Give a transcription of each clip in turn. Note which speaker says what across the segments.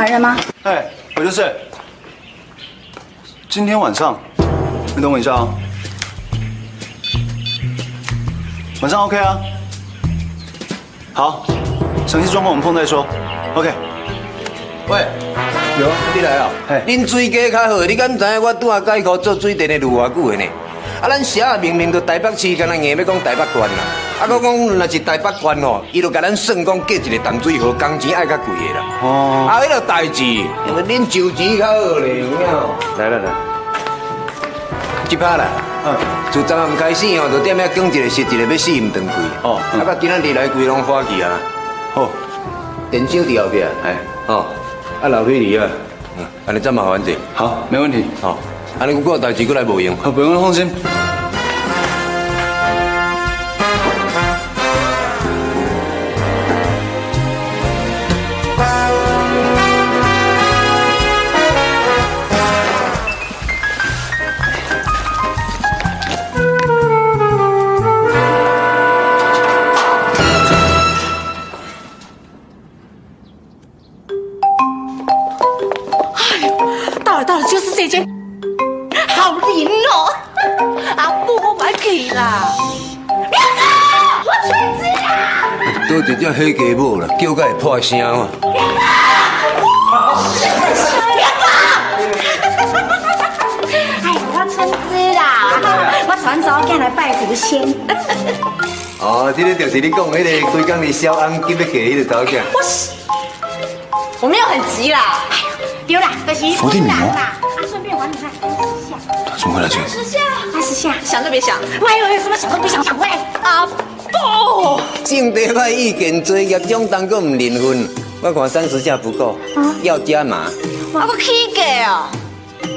Speaker 1: 达的打工达人吗？
Speaker 2: 哎，我就是。今天晚上，你等我一下啊。晚上 OK 啊？好，详细状况我们碰再说。OK。
Speaker 3: 喂，
Speaker 2: 有啊，
Speaker 3: 你来啊？
Speaker 2: 嘿
Speaker 3: 恁水价较好，你敢知影我拄下改考做水电的路偌久的呢？啊，咱写啊明明就台北市，敢若硬要讲台北县啦。啊，我讲若是台北县吼，伊就甲咱算讲隔一个淡水河，工钱爱较贵的啦。
Speaker 2: 哦
Speaker 3: 啊，迄个代志，因为恁就钱较好咧，有影？来来来，即拍啦。
Speaker 2: 嗯，
Speaker 3: 自昨暗开始吼，就踮遐讲一个是一个要死唔断开。
Speaker 2: 哦嗯
Speaker 3: 啊，到今仔日来规拢花去啊。
Speaker 2: 好，
Speaker 3: 电箱伫后壁，哎，哦，啊，老皮离啊，嗯，安尼怎麻烦者？
Speaker 2: 好，没问题。
Speaker 3: 好，安尼我有代志过来无用。
Speaker 2: 好，不用放心。
Speaker 1: 啦！
Speaker 3: 多一只黑鸡母啦，叫甲会破声嘛。
Speaker 4: 哎呀，我春枝啦，我传早间来拜狐仙。
Speaker 3: 哦，这个就是你讲迄个规工的小安急要嫁迄个查某囝。
Speaker 1: 我是，我没有很急啦。
Speaker 4: 对啦，可惜
Speaker 2: 伏地魔
Speaker 4: 啦。啊，顺便还你看二十下，
Speaker 2: 怎么回来这？
Speaker 1: 十下，
Speaker 4: 二十下。
Speaker 1: 想都别想。
Speaker 4: 喂喂，什么想都不想想喂。
Speaker 1: 阿布，
Speaker 3: 正地歹意见多，业种当个唔灵分。我看三十下不够，要加码。
Speaker 1: 我个起价哦。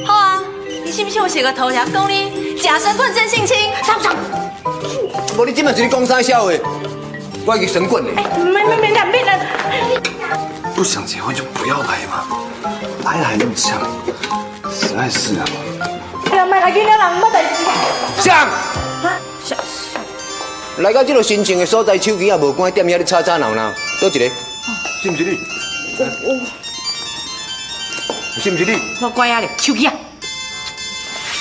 Speaker 1: 好啊，你信不信我写个头条，讲你假神棍真性侵？
Speaker 4: 上不上？
Speaker 3: 无你今麦是咧讲啥笑话？我去神棍嘞！
Speaker 4: 没没没两边人。
Speaker 2: 不想结婚就不要来嘛，来了还那么呛，实在是啊。
Speaker 4: 哎呀，买来给了人没代志。
Speaker 3: 上
Speaker 4: 啊，小
Speaker 3: 来到这个新情的所在，手机也无关，踮遐咧吵吵闹闹，倒一个？是不是你？是不是你？
Speaker 4: 我乖啊咧，手机啊，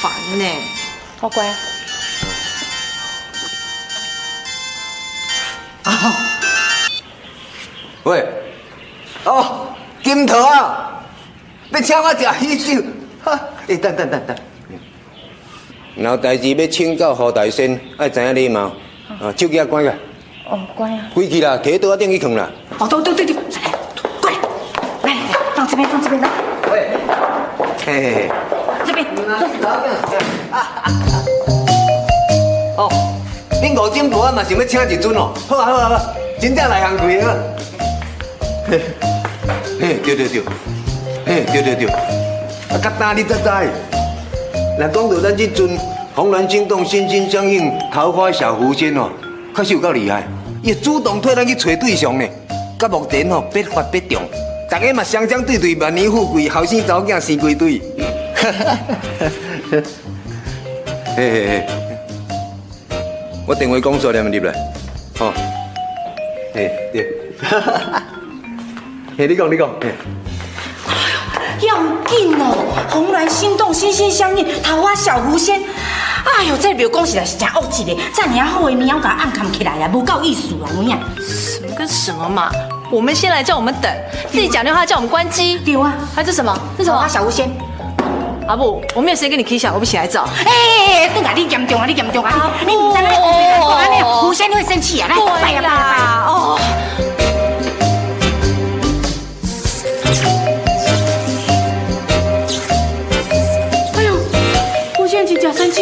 Speaker 1: 烦呢。
Speaker 4: 我乖啊。
Speaker 3: 喂，哦，金头啊，要请我食喜酒，哈，哎，等等等等，有代志要请教何大仙，爱知影礼貌，啊，手机啊关个，
Speaker 4: 哦，关啊。
Speaker 3: 关去啦，摕倒啊顶去放啦。
Speaker 4: 哦，对对对对，过来，来来来，放这边，放这边来，
Speaker 3: 喂，嘿嘿嘿，
Speaker 4: 这边。
Speaker 3: 哦，恁五点半嘛想要请一尊哦，好啊好啊好啊，真正来行开啊。嘿，嘿，对对对，嘿，对对对，啊，较大你才知。若讲到咱这尊红鸾心动、心心相印、桃花小狐仙哦，确实有够厉害，伊主动替咱去找对象呢。到目前哦，必发必中，大家嘛双双对对，万年富贵，后生查某囝生归对。嘿嘿嘿。我电话讲错念入来，吼，嘿，对，嘿，你讲你讲，嘿，
Speaker 4: 要紧哦，红鸾心动，心心相印，桃花小狐仙。哎呦，这表讲起来是真恶气的，这尔好的名，我给它暗藏起来呀，不够意思啊，有影？
Speaker 1: 什么跟什么嘛？我们先来叫我们等，自己讲电话叫我们关机。
Speaker 4: 对啊，
Speaker 1: 还这什么？这什么？
Speaker 4: 小狐仙。
Speaker 1: 阿布，我没有时间跟你 K 笑，我不起来找。
Speaker 4: 哎，等下你严重啊，你严重啊，你你唔知那个讲安尼，狐仙会生气啊，来，拜呀拜呀拜呀。
Speaker 1: 哦。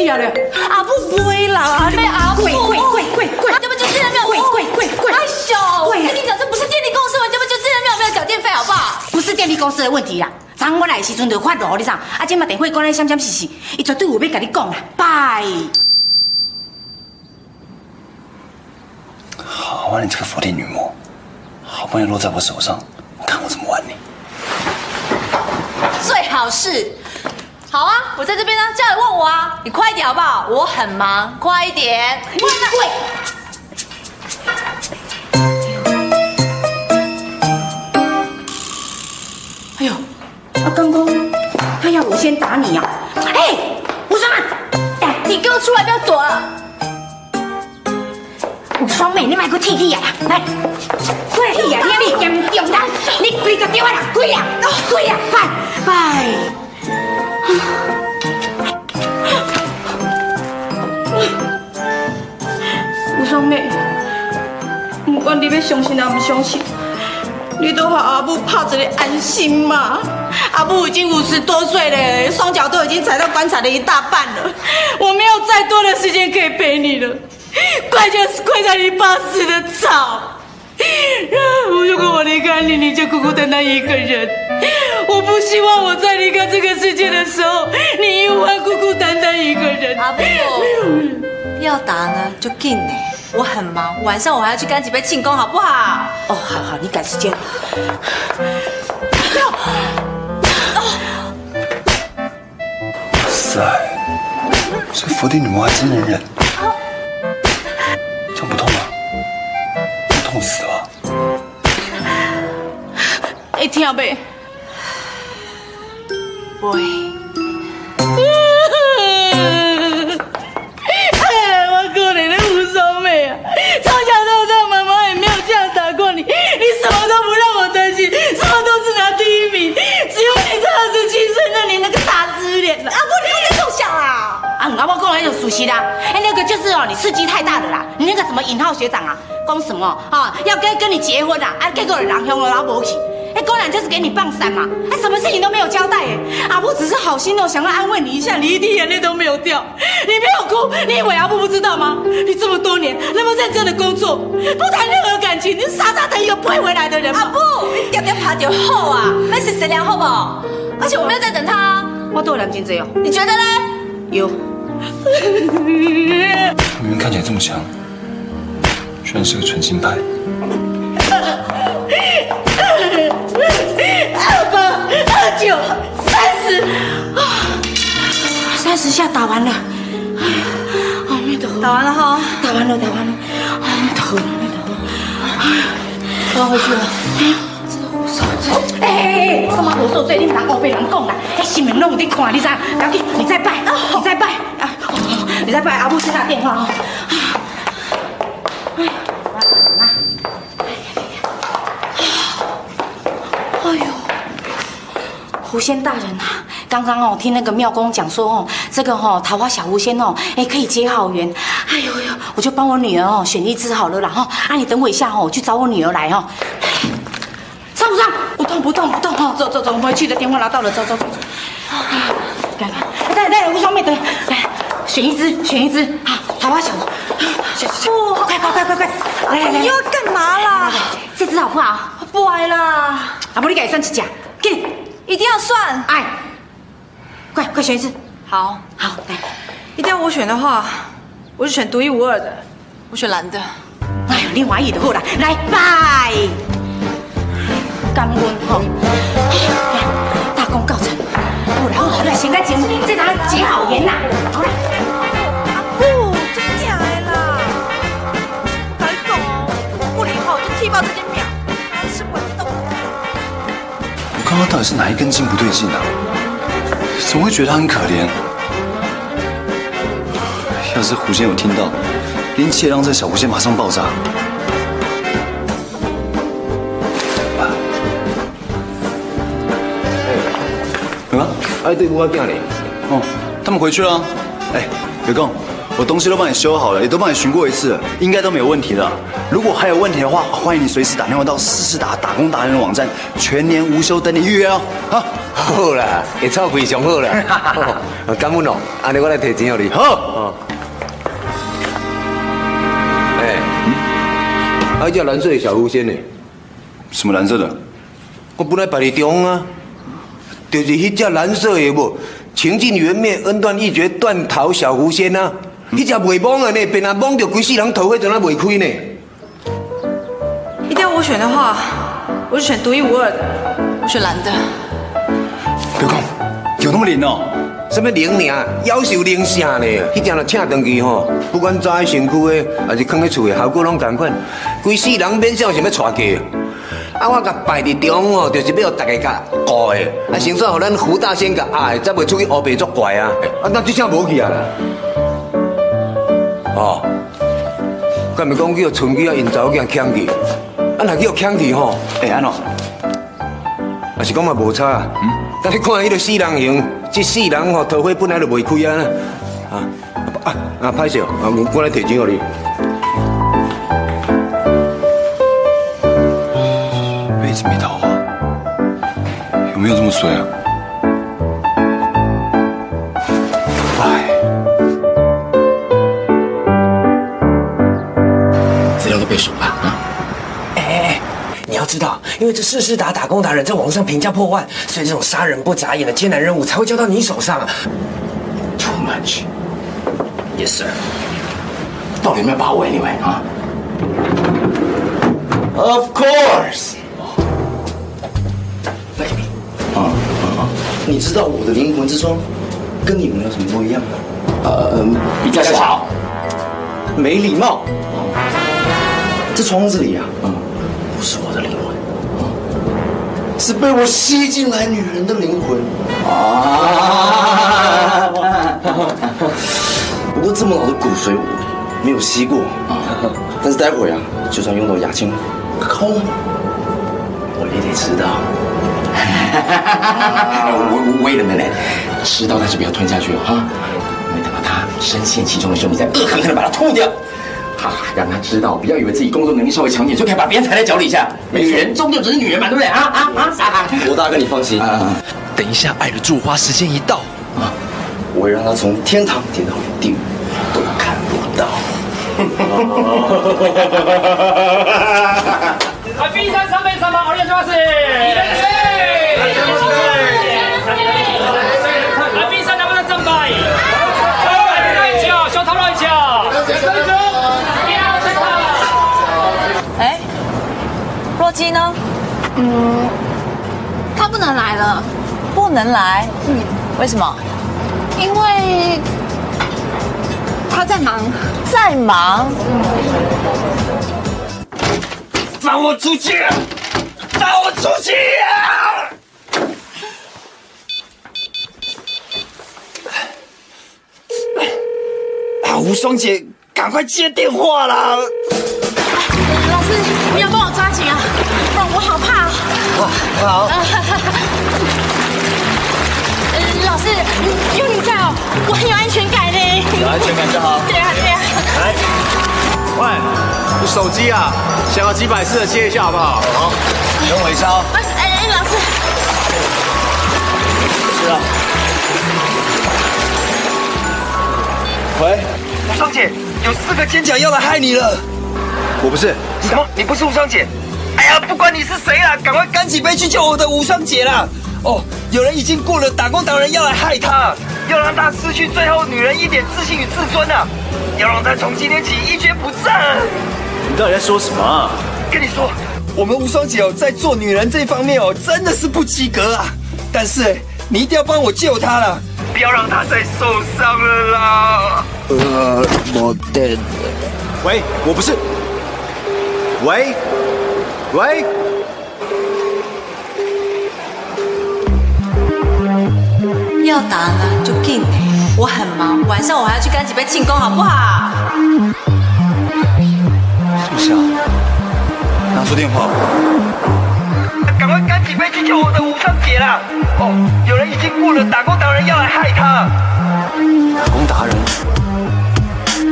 Speaker 1: 阿不会啦，被阿布
Speaker 4: 贵贵贵贵贵
Speaker 1: 啊，这不就自然没有
Speaker 4: 贵贵贵贵
Speaker 1: 哎呦，跟你讲，这不是电力公司，这不就自然秒没有缴
Speaker 4: 电费好不好？不是电力公司的问题啦。昨我来的时阵就发落，你知？啊，今嘛电话关咧闪闪兮兮，伊绝对有要甲你讲啦。拜。
Speaker 2: 好啊，你这个伏地女魔，好不容易落在我手上，看我怎么玩你！
Speaker 1: 最好是，好啊，我在这边呢，叫你问我啊，你快一点好不好？我很忙，快一点。
Speaker 4: 喂。哎呦，啊，刚刚他要我先打你呀、哎，吴双啊，哎，
Speaker 1: 你给我出来，不要躲了。
Speaker 4: 吴双妹，你买个铁铁呀，来，快铁呀，你你严重啦，你跪个电话啦，跪呀，跪呀，拜拜。吴双妹，不管你要相信还不相信，你都和阿母拍一个安心嘛。阿母已经五十多岁了，双脚都已经踩到棺材的一大半了，我没有再多的时间可以陪你了。快就是跪在你爸死的早。如果我离开你，你就孤孤单单一个人。我不希望我在离开这个世界的时候，你又会孤孤单单一个人。
Speaker 1: 阿布，要打呢就进呢，我很忙，晚上我还要去干几杯庆功，好不好？
Speaker 4: 哦，好好，你赶时间。
Speaker 2: 塞，这伏地女魔还真能忍，这样不痛吗？不痛死了。
Speaker 4: 会听没？
Speaker 1: 不会。
Speaker 4: 哎，我可怜的吴双妹啊！从小到大，妈妈也没有这样打过你，你什么都不让我担心，什么都是拿第一名，只有你才二十七岁那年那个大失脸了。
Speaker 1: 阿布，你不能够想啊！
Speaker 4: 啊，阿伯讲来就熟悉啦。哎，那个就是哦，你刺激太大了啦。你那个什么尹浩学长啊，讲什么啊，要跟跟你结婚啊，啊，结果人向了老婆去。哎，公然就是给你放伞嘛，哎，什么事情都没有交代哎。阿布只是好心哦，想要安慰你一下，你一滴眼泪都没有掉，你没有哭，你以为阿布不知道吗？你这么多年那么认真的工作，不谈任何感情，你傻傻等一个不会回来的人吗？
Speaker 1: 阿布，你点点爬就好啊，那是谁良好不好？而且我没有在等他啊，
Speaker 4: 我都有两斤这哦，
Speaker 1: 你觉得呢？
Speaker 4: 有。
Speaker 2: 明明看起来这么强，居然是个纯金牌。
Speaker 4: 二八二九三十，三十下打完了。哎阿弥陀佛，
Speaker 1: 打完了哈，
Speaker 4: 打完了，打完了。阿弥陀佛，阿弥陀佛。我要回去了。哎哎哎，什么我受罪？你们人后被人讲啦，哎，新闻拢有在看，你知？不要紧，你再拜，你再拜啊，你再拜。阿母先打电话哦。哎，哎呦。狐仙大人啊，刚刚哦听那个庙公讲说哦，这个哦桃花小狐仙哦，哎可以结好缘。哎呦呦，我就帮我女儿哦选一只好了啦哈。啊，你等我一下哦，我去找我女儿来哦。上不上？不动不动不动哦，走走走，我们回去的电话拿到了，走走走。来来来来，吴双妹等，来选一只选一只，好桃花小狐。哦，快快快快快，来来来，
Speaker 1: 你又要干嘛啦？
Speaker 4: 这只好不好？
Speaker 1: 不爱啦，
Speaker 4: 啊，不你给算几只，给。
Speaker 1: 一定要算。
Speaker 4: 哎，快快选一次，
Speaker 1: 好，
Speaker 4: 好来。
Speaker 1: 一定要我选的话，我就选独一无二的，我选蓝的。
Speaker 4: 哎呦，你欢喜就好啦，来拜，感恩吼，大功告成。好啦好啦，来先来前这张结好缘呐，好啦。
Speaker 2: 刚刚到底是哪一根筋不对劲啊？怎么会觉得他很可怜？要是狐仙有听到，连气也让这小狐仙马上爆炸。啊，
Speaker 3: 哎，对，我叫你？
Speaker 2: 哦，他们回去了。哎，刘公，我东西都帮你修好了，也都帮你巡过一次了，应该都没有问题了。如果还有问题的话，欢迎你随时打电话到四四达打工达人的网站，全年无休等你预约哦。好，
Speaker 3: 好啦，会臭非常好啦。哦感恩哦，安尼我来提钱给你。
Speaker 2: 好。
Speaker 3: 哦。哎，还叫蓝色的小狐仙呢？
Speaker 2: 什么蓝色的？
Speaker 3: 我本来摆你中啊，就是迄只蓝色的无，情尽缘灭，恩断义绝，断桃小狐仙啊，迄只袂懵的呢，变啊懵着规世人头花怎啊袂开呢？
Speaker 5: 一定要我选的话，我就选独一无二的，我选蓝的。
Speaker 6: 刘公，有那么灵哦？
Speaker 3: 什么灵尔，夭寿灵啥呢？迄只若请登去吼，不管扎在身躯的，还是放在厝的，效果拢同款，规世人免想想要娶嫁。啊，我甲摆伫中哦，就是要大家甲顾的，啊，先算互咱胡大仙甲爱，才袂出去乌白作怪啊。啊，那这下无去啊啦。哦，敢咪讲叫春姬啊，因查某囝抢去，啊，若叫抢去吼，
Speaker 6: 哎，安怎？
Speaker 3: 也是讲嘛无差啊。但你看迄个死人形，这死人吼桃花本来就袂开啊。啊啊啊！歹势哦，啊，我我来提钱互你。
Speaker 6: 杯子没桃花，有没有这么衰啊？
Speaker 7: 因为这世事达打工达人在网上评价破万，所以这种杀人不眨眼的艰难任务才会交到你手上啊。
Speaker 6: too much。
Speaker 7: Yes sir。到底有没有把握？Anyway 啊
Speaker 6: Of course。
Speaker 7: 啊啊！
Speaker 6: 你知道我的灵魂之窗跟你们有什么不一样吗？
Speaker 7: 呃，比较小。
Speaker 6: 没礼貌。这窗子里啊，是被我吸进来女人的灵魂。啊！不过这么老的骨髓我没有吸过，但是待会儿啊，就算用到牙签抠，我也得知道。
Speaker 7: 我 wait a minute，吃到但是不要吞下去哦哈，因为等到他深陷其中的时候，你再恶狠狠的把它吐掉。哈，让他知道，不要以为自己工作能力稍微强点就可以把别人踩在脚底下。女人终究只是女人嘛，对不对啊啊啊啊！
Speaker 6: 罗大哥，你放心，
Speaker 8: 等一下，爱的祝花时间一到，
Speaker 6: 我会让他从天堂跌到地狱都看不到。
Speaker 9: 啊，B 三三名様お願いします。
Speaker 5: 若姬呢？
Speaker 10: 他不能来了，
Speaker 5: 不能来。嗯，为什么？
Speaker 10: 因为他在忙。
Speaker 5: 在忙。
Speaker 9: 放我出去！放我出去呀！
Speaker 6: 啊，无双姐，赶快接电话啦！
Speaker 10: 老师，你要帮我我好怕啊。
Speaker 6: 好，
Speaker 10: 呃老师，有你在哦，我很有安全感呢。
Speaker 6: 有安全感就好。
Speaker 10: 对啊，对啊。
Speaker 6: 来，喂，你手机啊，想要几百次的接一下好不好？好，等我一下哦。
Speaker 10: 哎哎，老师，
Speaker 6: 是啊。喂，
Speaker 2: 无双姐，有四个奸角要来害你了。
Speaker 6: 我不是。
Speaker 2: 什么？你不是无双姐？不管你是谁啦，赶快干起杯去救我的无双姐啦！哦，有人已经过了打工党人要来害她，要让她失去最后女人一点自信与自尊啊！要让她从今天起一蹶不振。
Speaker 6: 你到底在说什么啊？
Speaker 2: 跟你说，我们无双姐哦，在做女人这方面哦，真的是不及格啊！但是你一定要帮我救她了，不要让她再受伤了啦！
Speaker 6: 呃，我的。喂，我不是。喂，喂。
Speaker 5: 要打呢就进，我很忙，晚上我还要去干几杯庆功，好不好？
Speaker 6: 是不是啊？拿出电话。
Speaker 2: 赶快干几杯去救我的无双姐啦！哦，有人已经雇了打工达人要来害他。
Speaker 6: 打工达人，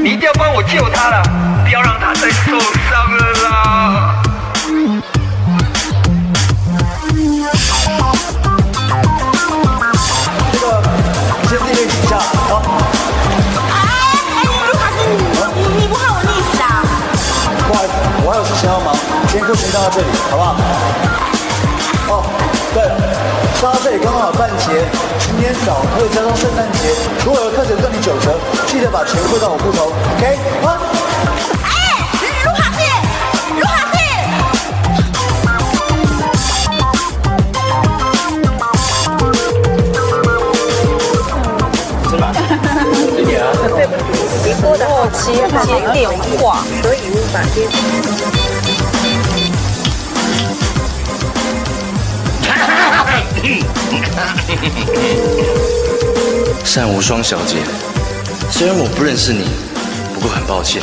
Speaker 2: 你一定要帮我救他了，不要让他再受伤了啦！
Speaker 6: 先就先到这里，好不好？哦，
Speaker 2: 对了，到这里刚好半节，今天早退加上圣诞节，如果有课程赚你九折，记得把钱汇到我户头，OK？啊？
Speaker 10: 哎，卢卡斯，卢卡斯。
Speaker 6: 谢谢啊。
Speaker 11: 对不起，您拨的号接接电话，所以无法接
Speaker 12: 单无双小姐，虽然我不认识你，不过很抱歉，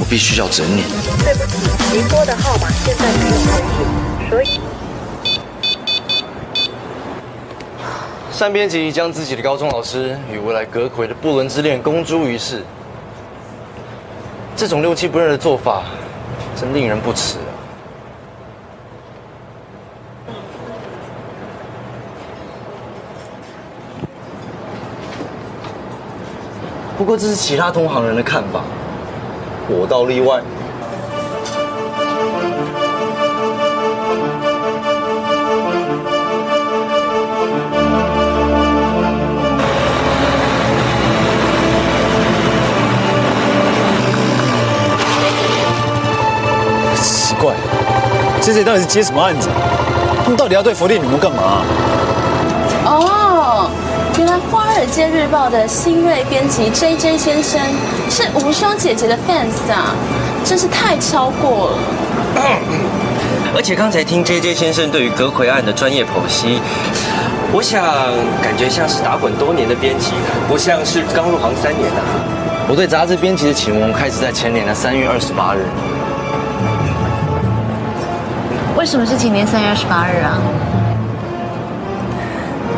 Speaker 12: 我必须要整你。
Speaker 11: 对不起，您拨的号码现在没有，所以。
Speaker 12: 单编辑将自己的高中老师与未来阁魁的不伦之恋公诸于世，这种六亲不认的做法，真令人不齿啊！不过这是其他同行人的看法，我倒例外。
Speaker 2: 奇怪，这这到底是接什么案子？他们到底要对佛地女魔干嘛？
Speaker 13: 街日报》的新锐编辑 J J 先生是无双姐姐的 fans 啊，真是太超过了。
Speaker 14: 而且刚才听 J J 先生对于葛魁案的专业剖析，我想感觉像是打滚多年的编辑，不像是刚入行三年的、
Speaker 12: 我对杂志编辑的启蒙开始在前年的三月二十八日。
Speaker 5: 为什么是今年三月二十八日啊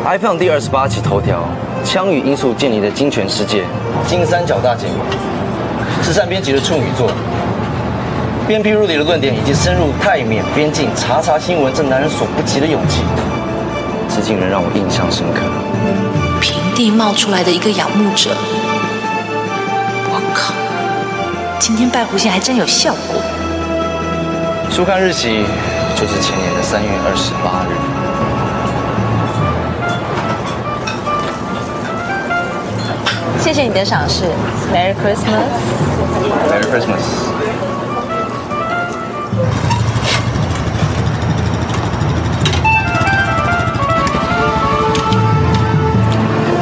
Speaker 12: ？iPhone 第二十八期头条：枪与因素建立的金泉世界，金三角大解谜，是善编辑的处女作。鞭辟入里的论点以及深入泰缅边境查查新闻，这男人所不及的勇气，至今仍让我印象深刻。
Speaker 5: 平地冒出来的一个仰慕者，我靠！今天拜狐仙还真有效果。
Speaker 12: 书刊日期就是前年的三月二十八日。
Speaker 5: 谢谢你的赏识，Merry Christmas。
Speaker 12: Merry Christmas。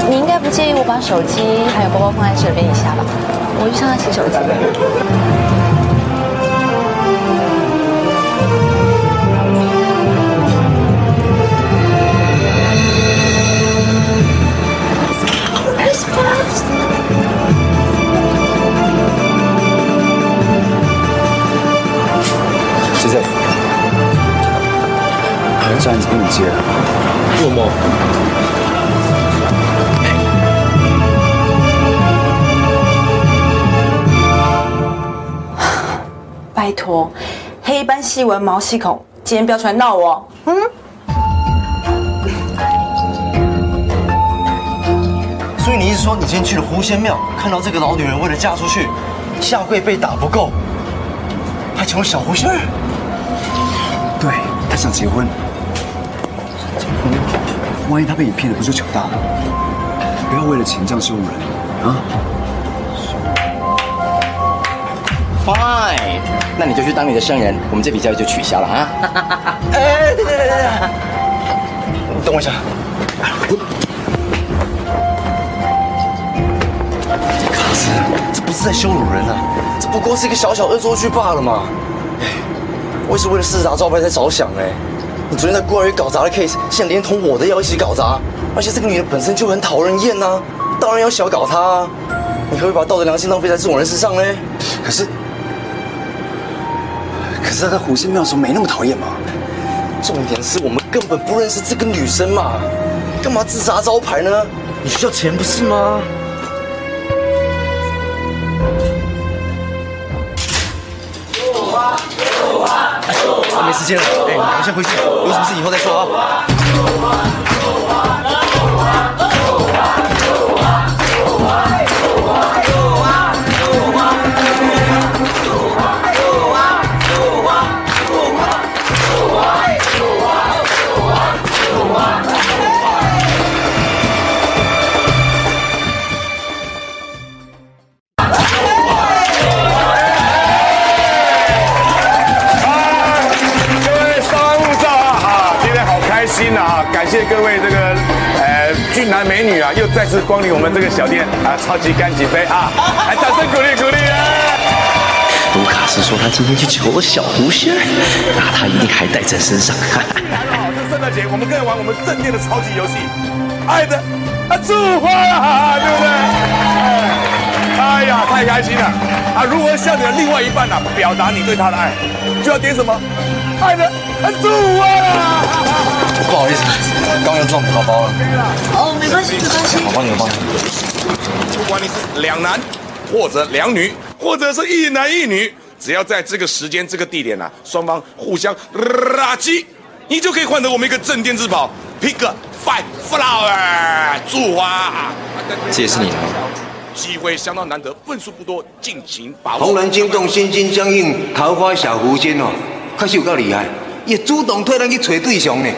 Speaker 5: 你应该不介意我把手机还有包包放在这边一下吧？我去上下洗手机。
Speaker 2: 这案子给你接了。
Speaker 12: 做梦。
Speaker 4: 拜托，黑斑细纹毛细孔，今天不要出来闹我。嗯，
Speaker 12: 所以你是说，你今天去了狐仙庙，看到这个老女人为了嫁出去，下跪被打不够，还成了小狐仙儿？
Speaker 2: 对，她想结婚。万一他被你骗了，不就糗大了？不要为了钱这样羞辱人啊
Speaker 6: ！Fine，那你就去当你的圣人，我们这笔交易就取消了啊。
Speaker 12: 哎，等等等等，等我一下。卡斯，这不是在羞辱人啊，这不过是一个小小恶作剧罢了嘛。哎，我也是为了四大招牌才着想哎。你昨天在孤儿院搞砸的 case，现在连同我的也要一起搞砸，而且这个女人本身就很讨人厌呐、当然要小搞她啊。你可不可以把道德良心浪费在这种人身上呢？
Speaker 2: 可是，可是她在狐仙庙的时候没那么讨厌嘛。
Speaker 12: 重点是我们根本不认识这个女生嘛，干嘛自杀招牌呢？你需要钱不是吗？没时间了，先回去，有什么事以后再说啊。
Speaker 15: 心啊！感谢各位这个呃俊男美女啊，又再次光临我们这个小店啊，超级干几杯啊！来，掌声鼓励鼓励啊！
Speaker 16: 卢卡斯说他今天去求了小狐仙，那他一定还带在身上。
Speaker 15: 大家好，是圣诞节，我们更玩我们正店的超级游戏，爱的啊祝花啊，对不对？哎呀，太开心了啊！如何向你的另外一半呢、表达你对他的爱，就要点什么？爱的啊祝花啊！
Speaker 12: 不好意思，刚刚撞宝宝了。
Speaker 10: 哦，没关系，没关系。
Speaker 12: 我帮你，我帮你。
Speaker 15: 不管你是两男或者两女，或者是一男一女，只要在这个时间、这个地点啊，双方互相垃圾，你就可以换得我们一个镇店之宝 Pick Five Flower 祝花。
Speaker 12: 这也是你的吗？
Speaker 15: 机会相当难得，份数不多，尽情把握。
Speaker 3: 红人惊动，心心相印，桃花小狐仙哦，确实有够厉害，也主动替咱去找对象呢。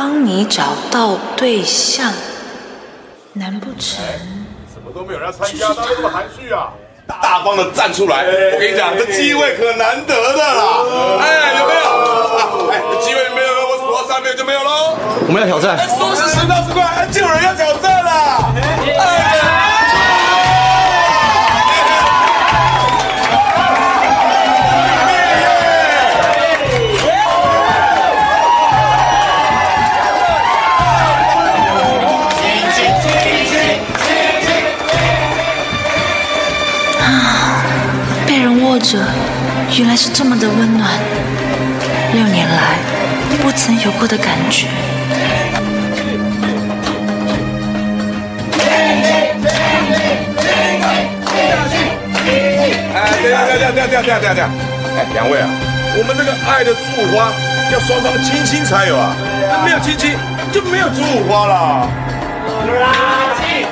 Speaker 5: 帮你找到对象，难不成？
Speaker 15: 什么都没有人要参加，哪有那么含蓄啊？大方的站出来！我跟你讲，这机会可难得的啦！哎，有没有？啊，哎，这机会没有了，我数到三秒就没有喽。
Speaker 12: 我们要挑战。
Speaker 15: 哎，说是十到十块，哎就有人要挑战啦！哎。
Speaker 5: 被人握着，原来是这么的温暖。六年来不曾有过的感觉。
Speaker 15: 哎，等一下，等一下，等一下，等一下，等下，等下！哎，两位啊，我们这个爱的祝福花要双方亲亲才有啊，那没有亲亲就没有祝福花了。
Speaker 17: 垃圾，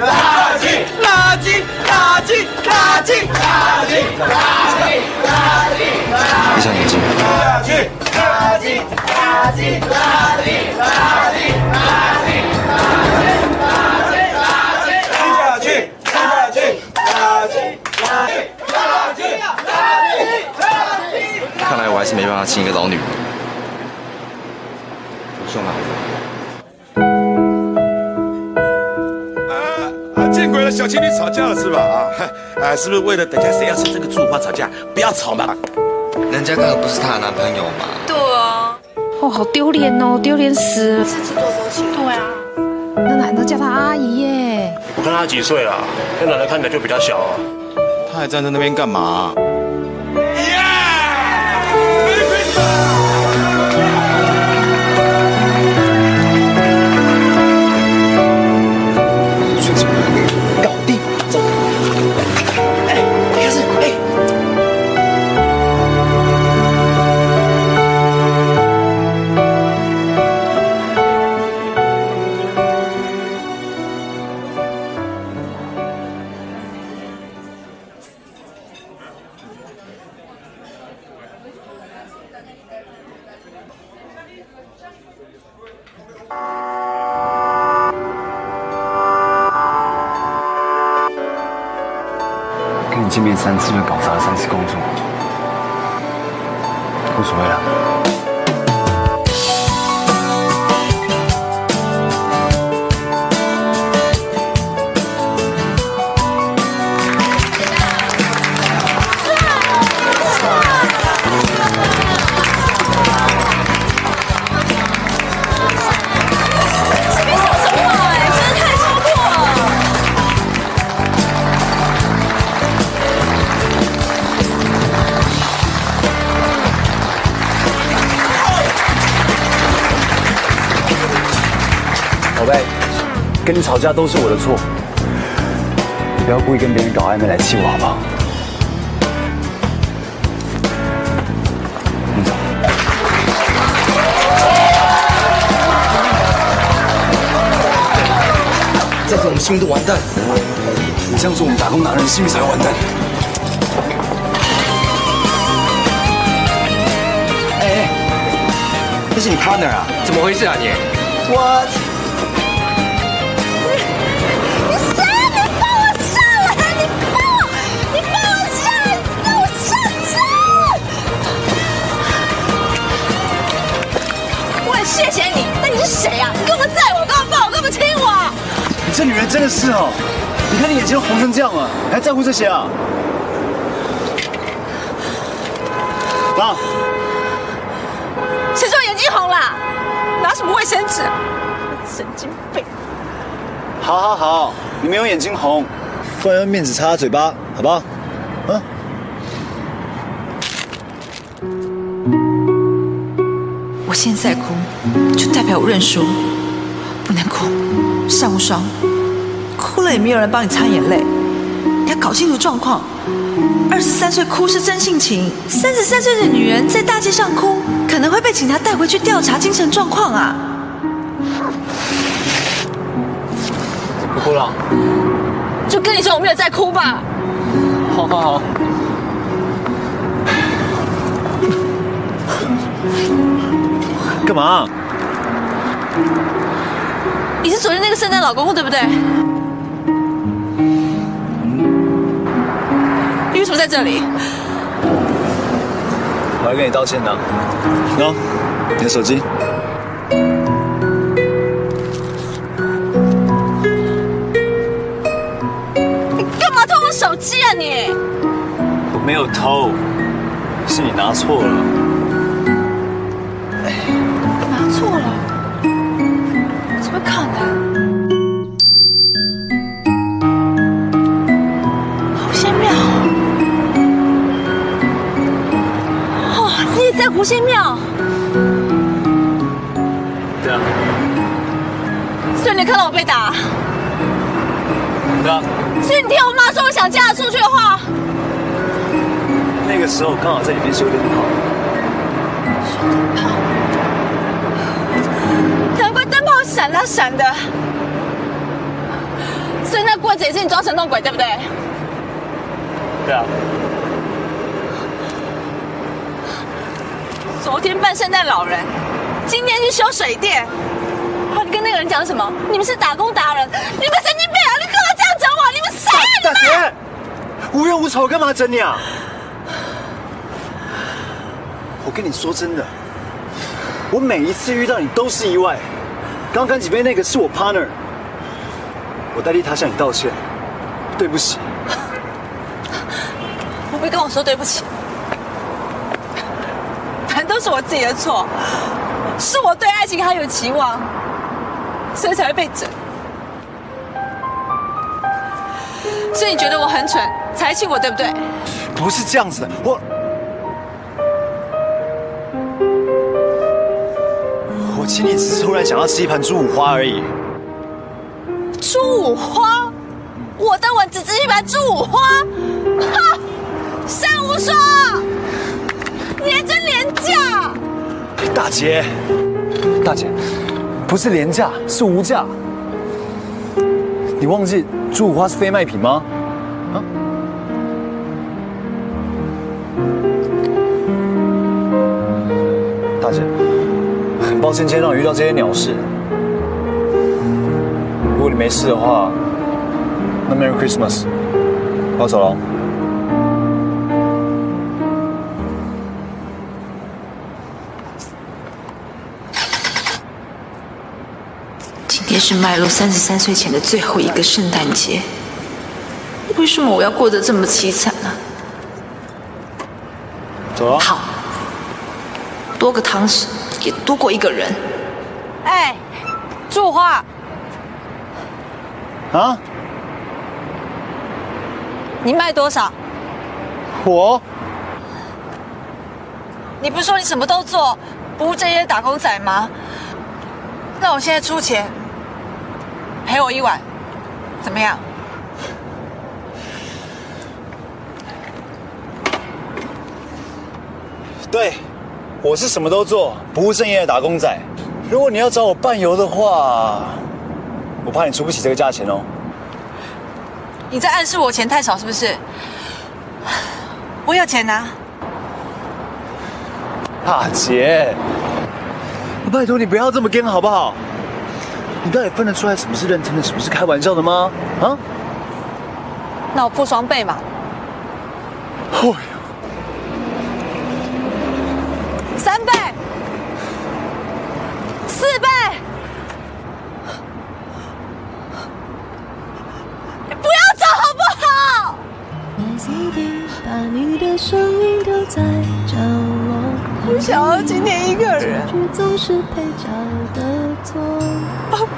Speaker 17: 垃圾垃圾垃圾垃圾垃圾垃圾垃圾
Speaker 12: 闭上眼睛看来我还是没办法亲一个老女人算
Speaker 15: 了见鬼了，小情侣吵架了是吧？啊，哎，是不是为了等下谁要吃这个祝福花吵架？不要吵嘛！
Speaker 12: 人家刚刚不是她的男朋友吗？
Speaker 10: 对啊，哦，好丢脸哦，丢脸死了。自己多多情。对啊，那男的叫她阿姨耶。
Speaker 18: 我看他几岁了，那男的看起来就比较小啊。
Speaker 12: 她还站在那边干嘛？
Speaker 2: 搞见面三次，就搞砸了三次工作，无所谓了。跟你吵架都是我的错，你不要故意跟别人搞暧昧来气我好不好？你走。
Speaker 12: 这样子我们心都完蛋。
Speaker 2: 你这样做，我们打工男人性命才会完蛋。
Speaker 12: 哎哎，这是你 partner 啊？怎么回事啊你？
Speaker 17: 我
Speaker 10: 谁呀、啊？你干嘛在我？干嘛抱我？干嘛亲我？你
Speaker 2: 这女人真的是哦，你看你眼睛都红成这样了、你还在乎这些啊？妈，
Speaker 5: 谁说眼睛红了？拿什么卫生纸？神经病！
Speaker 2: 好好好，你没有眼睛红，不然用面纸擦擦嘴巴，好不好？
Speaker 19: 现在哭，就代表我认输，不能哭。单无双，哭了也没有人帮你擦眼泪，你要搞清楚状况。二十三岁哭是真性情，三十三岁的女人在大街上哭，可能会被警察带回去调查精神状况啊。
Speaker 2: 不哭了，
Speaker 5: 就跟你说我没有在哭吧。
Speaker 2: 好好好。干嘛？
Speaker 5: 你是昨天那个圣诞老公公对不对？你为什么在这里？
Speaker 2: 我要跟你道歉的。喏，你的手机。
Speaker 5: 你干嘛偷我手机啊你？
Speaker 2: 我没有偷，是你拿错了。
Speaker 19: 么可能？狐仙庙。
Speaker 5: 哦，你也在狐仙庙？
Speaker 2: 对啊。
Speaker 5: 所以你看到我被打？
Speaker 2: 对啊。
Speaker 5: 所以你听我妈说我想嫁出去的话？
Speaker 2: 那个时候刚好在里面修灯泡。
Speaker 5: 难怪灯泡闪啊闪的。所以那棍子也是你装神弄鬼，对不对？
Speaker 2: 对啊。
Speaker 5: 昨天扮圣诞老人，今天去修水电。哦，你跟那个人讲什么？你们是打工达人，你们神经病啊！你干嘛这样整我？你们谁啊？你
Speaker 2: 大
Speaker 5: 们！
Speaker 2: 姐，无冤无仇，干嘛整你啊？我跟你说真的，我每一次遇到你都是意外。刚刚几杯那个是我 partner，我代替他向你道歉，对不起。
Speaker 5: 不必跟我说对不起，反正都是我自己的错，是我对爱情还有期望，所以才会被整。所以你觉得我很蠢，才气我对不对？
Speaker 2: 不是这样子的，我请你只是突然想要吃一盘猪五花而已。
Speaker 5: 猪五花，我当晚只吃一盘猪五花，哈！三无双，你还真廉价！
Speaker 2: 大姐，大姐，不是廉价，是无价。你忘记猪五花是非卖品吗？抱歉今天让你遇到这些鸟事。如果你没事的话，那 Merry Christmas，我要走了。
Speaker 19: 今天是迈入三十三岁前的最后一个圣诞节，为什么我要过得这么凄惨呢？
Speaker 2: 走了。
Speaker 19: 好，多个汤匙也多过一个人。
Speaker 5: 哎，猪五花，
Speaker 2: 啊？
Speaker 5: 你卖多少？
Speaker 2: 我？
Speaker 5: 你不是说你什么都做，不务正业打工仔吗？那我现在出钱，陪我一晚，怎么样？
Speaker 2: 对，我是什么都做，不务正业的打工仔。如果你要找我伴游的话，我怕你出不起这个价钱哦。
Speaker 5: 你在暗示我钱太少是不是？我有钱拿。
Speaker 2: 大姐，拜托你不要这么跟好不好？你到底分得出来什么是认真的，什么是开玩笑的吗？啊？
Speaker 5: 那我付双倍嘛。
Speaker 2: 哎
Speaker 5: 三倍、四倍，你不要走好不好？
Speaker 20: 每次你把你的声音都在角落，我
Speaker 5: 想要今天一个人。
Speaker 20: 总是陪着的错，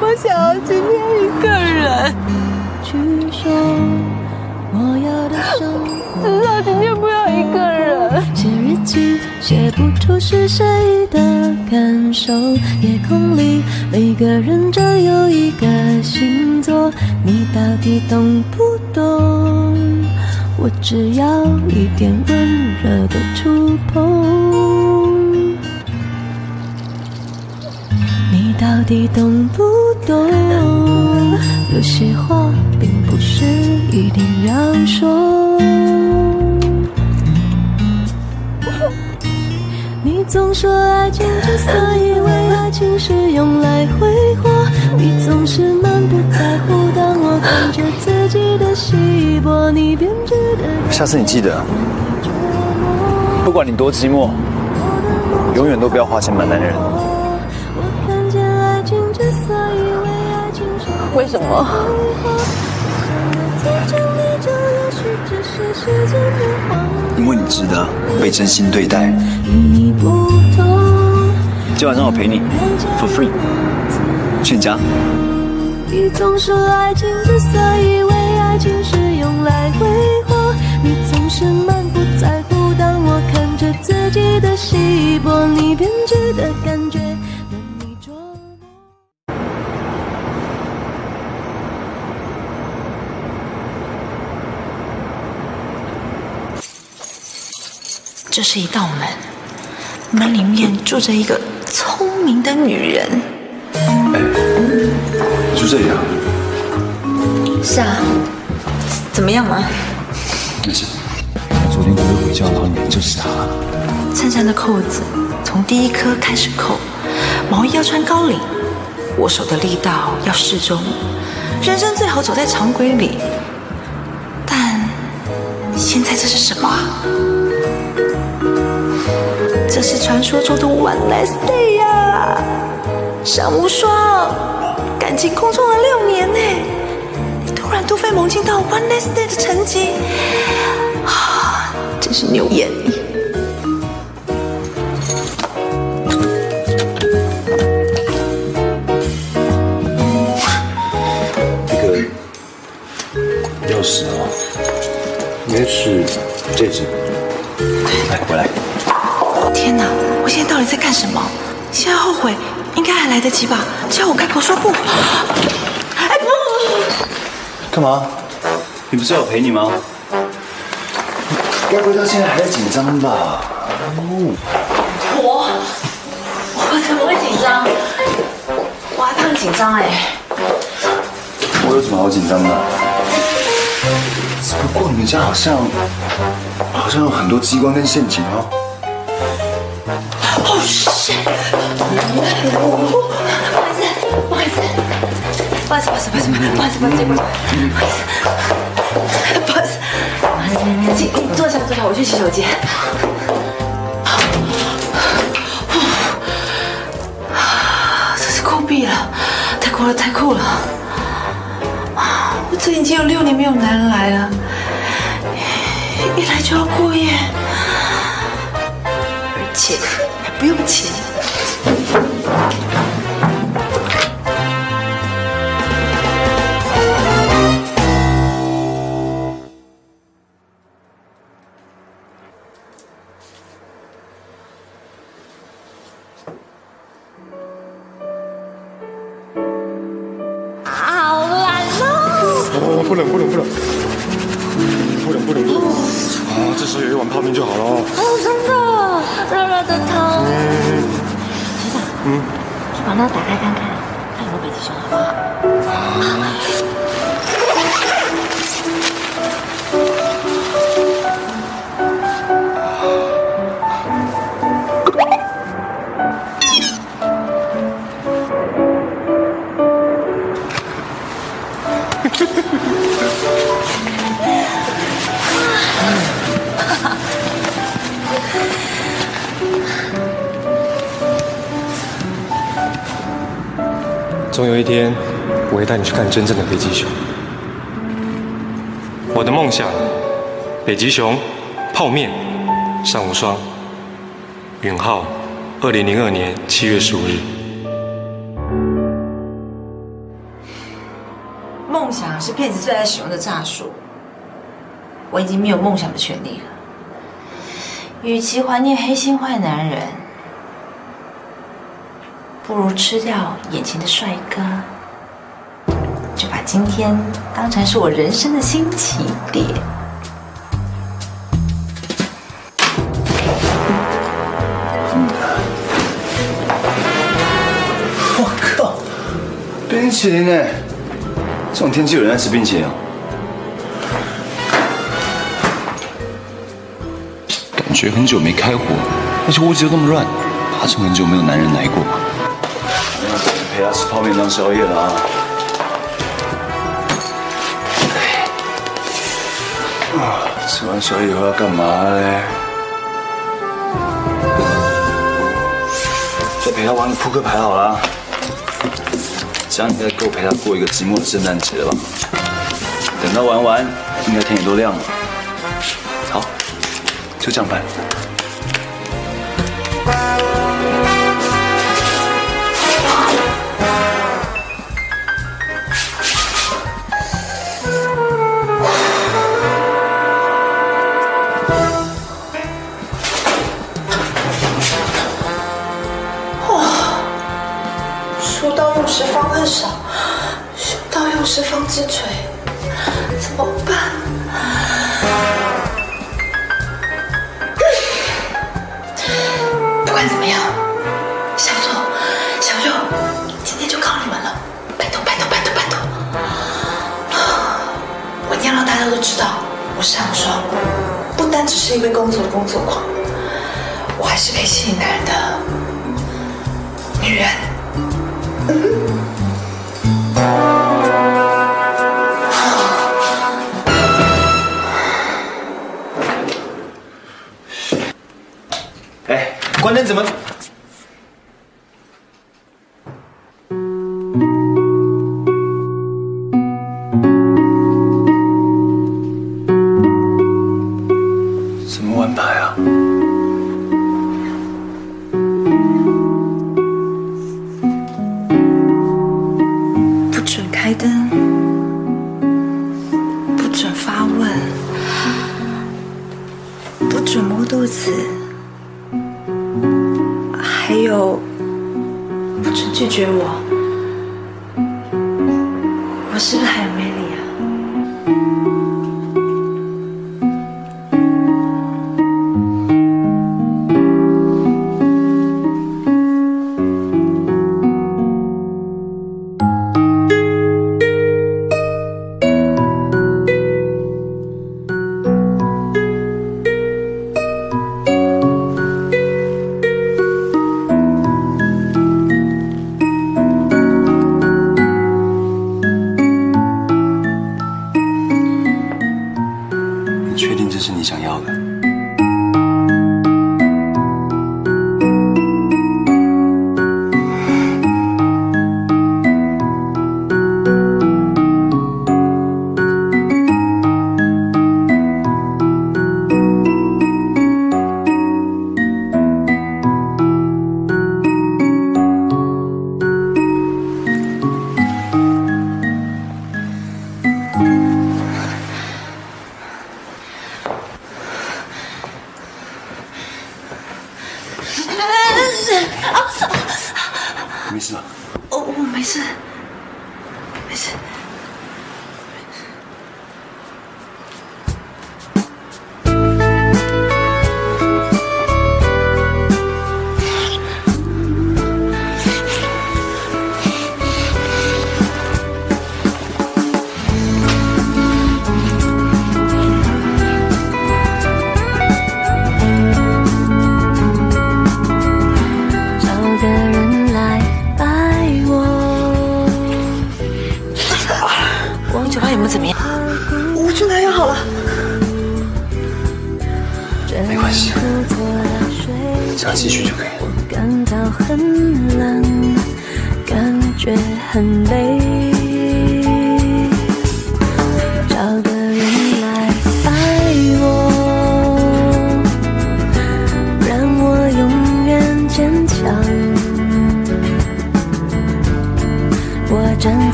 Speaker 5: 我想要今天一个人。
Speaker 20: 去说。我要的生活，
Speaker 5: 至少今天不要一个人。
Speaker 20: 写日记写不出是谁的感受，夜空里每个人只有一个星座，你到底懂不懂？我只要一点温热的触碰，你到底懂不懂？有些话并不是一定要说。你总说爱情之所以为爱情是用来挥霍，你总是满不在乎。当我看着自己的稀薄，你编织的。
Speaker 2: 下次你记得，不管你多寂寞，永远都不要花钱买男人。
Speaker 20: 看见爱情之所以为爱情是
Speaker 5: 为什么？
Speaker 2: 因为你值得被真心对待。
Speaker 20: 你不懂，
Speaker 2: 今晚让我陪你，for free，去你家。
Speaker 20: 你总说爱情之所以为爱情是用来挥霍，你总是满不在乎。当我看着自己的稀薄，你编织的感觉。
Speaker 5: 这是一道门，门里面住着一个聪明的女人。
Speaker 2: 哎就这样。
Speaker 5: 是啊，怎么样嘛？
Speaker 2: 没事。昨天跟我回家的老女人就是她。
Speaker 5: 衬衫的扣子从第一颗开始扣，毛衣要穿高领，握手的力道要适中。人生最好走在常规里，但现在这是什么啊？这是传说中的 one night stay 呀，尚无双，感情空窗了六年呢，你突然突飞猛进到 one night stay 的成绩，啊，真是牛眼你。
Speaker 2: 那个钥匙啊，应该是这只。来，
Speaker 5: 我来。到底在干什么？现在后悔应该还来得及吧？只要我开口说不，哎不！
Speaker 2: 干嘛？你不是要我陪你吗？该不会到现在还在紧张吧？
Speaker 5: 我我怎么会紧张？我还怕你紧张哎。
Speaker 2: 我有什么好紧张的？只不过你们家好像好像有很多机关跟陷阱哦。
Speaker 5: 哦是，不好意思，不好意思，不好意思，不好意思，不好意思，不好意思，不好意思，不好意思，请你坐下，坐下，我去洗手间。这是酷毙了，太酷了，太酷了！我这已经有六年没有男人来了，一来就要过夜，而且不用钱。
Speaker 10: 好懒哦！
Speaker 15: 哦，不冷不冷不冷，不冷不冷不冷。啊，这时候有一碗泡面就好了哦。
Speaker 10: 哦，真的，热热的汤。学长，
Speaker 15: 嗯，
Speaker 10: 去把那打开看看，看有没有北极熊，好不好？
Speaker 15: 总有一天，我会带你去看真正的北极熊。我的梦想，北极熊、泡面、尚无双。
Speaker 18: 允浩，二零零二年七月十五日。
Speaker 5: 梦想是骗子最爱使用的诈术，我已经没有梦想的权利了。与其怀念黑心坏男人，不如吃掉眼前的帅哥，就把今天当成是我人生的新起点。
Speaker 2: 我靠，冰淇淋呢？这种天气有人在吃冰淇淋啊？感觉很久没开火，而且屋子又那么乱，八成很久没有男人来过。陪他吃泡面当宵夜了啊！啊，吃完宵夜以后要干嘛嘞？再陪他玩个扑克牌好了，这样应该够陪他过一个寂寞的圣诞节了吧？等他玩完，应该天也都亮了。好，就这样办。
Speaker 5: 是因为工作工作狂，我还是可以吸引男人的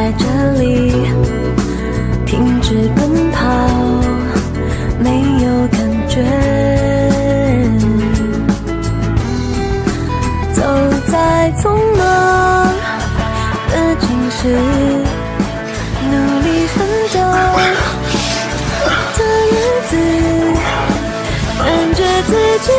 Speaker 20: 在这里，停止奔跑，没有感觉。走在匆忙的城市，努力奋斗的日子，感觉自己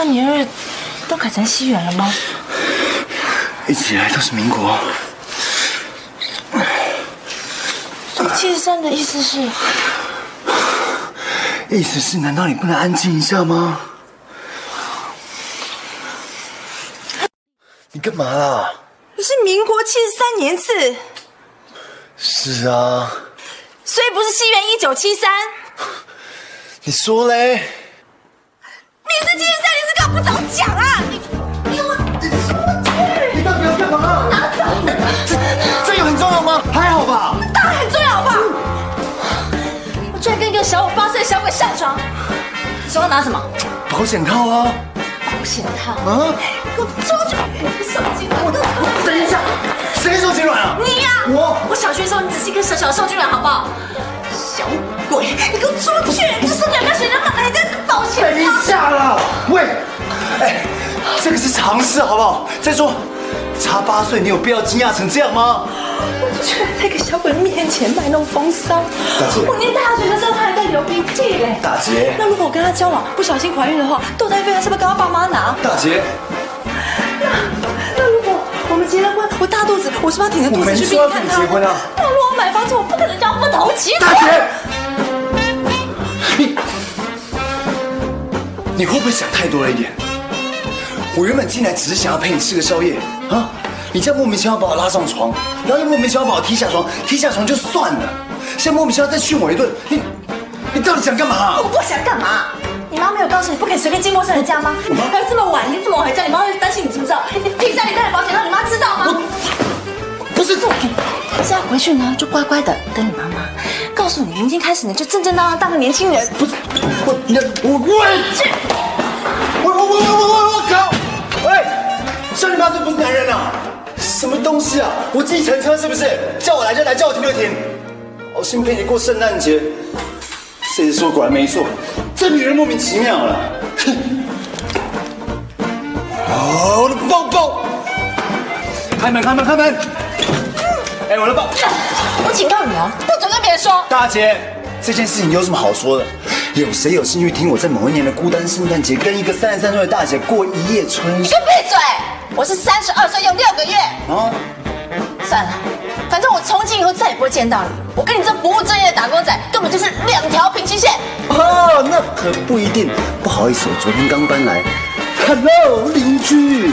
Speaker 5: 证出生年日都改成西元了吗？
Speaker 2: 一直以来都是民国。
Speaker 5: 所以七十三的意思是，
Speaker 2: 意思是，难道你不能安静一下吗？你干嘛啦？
Speaker 5: 你是民国七十三年次，
Speaker 2: 是啊，
Speaker 5: 所以不是西元一九七三。
Speaker 2: 你说嘞？
Speaker 5: 你是七十三，你是干嘛不早讲啊？你你我
Speaker 2: 你到底要干嘛？
Speaker 5: 拿走！
Speaker 2: 这这有很重要吗？还好吧。
Speaker 5: 当然很重要，好不好？我居然跟一个小我八岁的小鬼上床，你手上拿什么？
Speaker 2: 保险套啊！
Speaker 5: 保险套
Speaker 2: 啊！
Speaker 5: 给我抓住！受精卵！我的
Speaker 2: 等一下，谁受精卵啊？
Speaker 5: 你呀、
Speaker 2: 我
Speaker 5: 我小学的时候，你只是一个小小的受精卵，好不好？小鬼，你给我出去！你这受精卵跟谁的妈还在
Speaker 2: 等一下啦！喂，哎，这个是常识，好不好？再说，差八岁，你有必要惊讶成这样吗？
Speaker 5: 我就居然在一个小鬼面前卖弄风骚。
Speaker 2: 大姐
Speaker 5: 我念大学的时候，他还在流鼻涕嘞。
Speaker 2: 大姐
Speaker 5: 那如果我跟他交往，不小心怀孕的话，堕胎费他是不是跟他爸妈拿？
Speaker 2: 大姐，
Speaker 5: 那那如果我们结了婚，我大肚子，我是不是要挺着肚子去病看他？
Speaker 2: 结婚啊
Speaker 5: 那如果我买房子，我不可能叫不同期
Speaker 2: 大姐，你你会不会想太多了一点？我原本进来只是想要陪你吃个宵夜啊，你这样莫名其妙把我拉上床，然后又莫名其妙把我踢下床，踢下床就算了，现在莫名其妙再训我一顿，你你到底想干嘛、
Speaker 5: 我不想干嘛？你妈没有告诉你不可以随便进陌生人家吗？还有这么晚，你这么晚回家，你妈会担心你知不知道？你停下，你带了保险让你妈知道吗？
Speaker 2: 不是，
Speaker 5: 现在回去呢，就乖乖的等你妈妈告诉你，明天开始呢，就正正当当当个年轻人。
Speaker 2: 不是，我你我我
Speaker 5: 去，
Speaker 2: 我我我我我我靠！喂，像你妈这不是男人啊？什么东西啊？我计程车是不是？叫我来就来，叫我停就停。好心陪你过圣诞节，谁说果然没错，这女人莫名其妙了。哼！哦，我的包包！开门开门开门！哎，我的包！
Speaker 5: 我警告你哦，不准跟别人说。
Speaker 2: 大姐，这件事情有什么好说的？有谁有兴趣听我在某一年的孤单圣诞节跟一个三十三岁的大姐过一夜春
Speaker 5: 你给我闭嘴！我是三十二岁又六个月。
Speaker 2: 啊？
Speaker 5: 算了，反正我从今以后再也不会见到你。我跟你这不务正业的打工仔根本就是两条平行线。
Speaker 2: 哦，那可不一定。不好意思，我昨天刚搬来。Hello，邻居。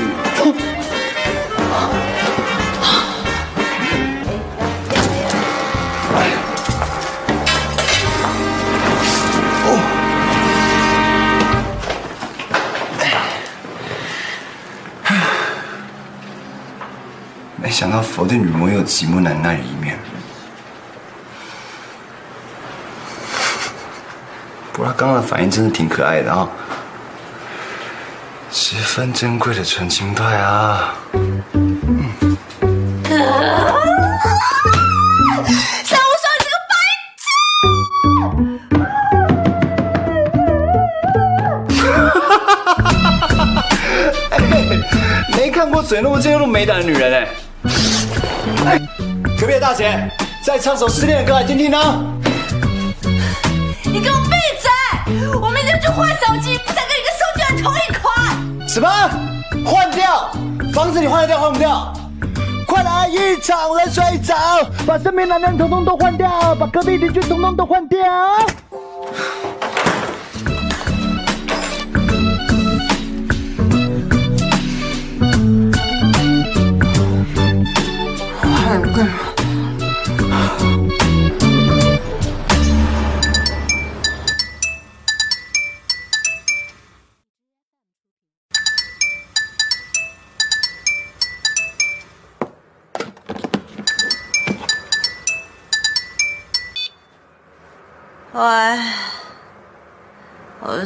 Speaker 2: 没想到佛的女魔也有寂寞难耐的一面。不过他刚刚的反应真的挺可爱的啊，十分珍贵的纯情派啊！
Speaker 5: 小无双，你这个白
Speaker 2: 没看过嘴那么尖又那么美胆的女人哎！哎，隔壁的大姐，再唱首失恋的歌来听听呢。
Speaker 5: 你给我闭嘴！我明天就换手机，不想跟你跟收据人同一款。
Speaker 2: 什么？换掉？房子你换得掉换不掉？快来一场冷水澡，把身边男人统统都换掉，把隔壁邻居统统都换掉。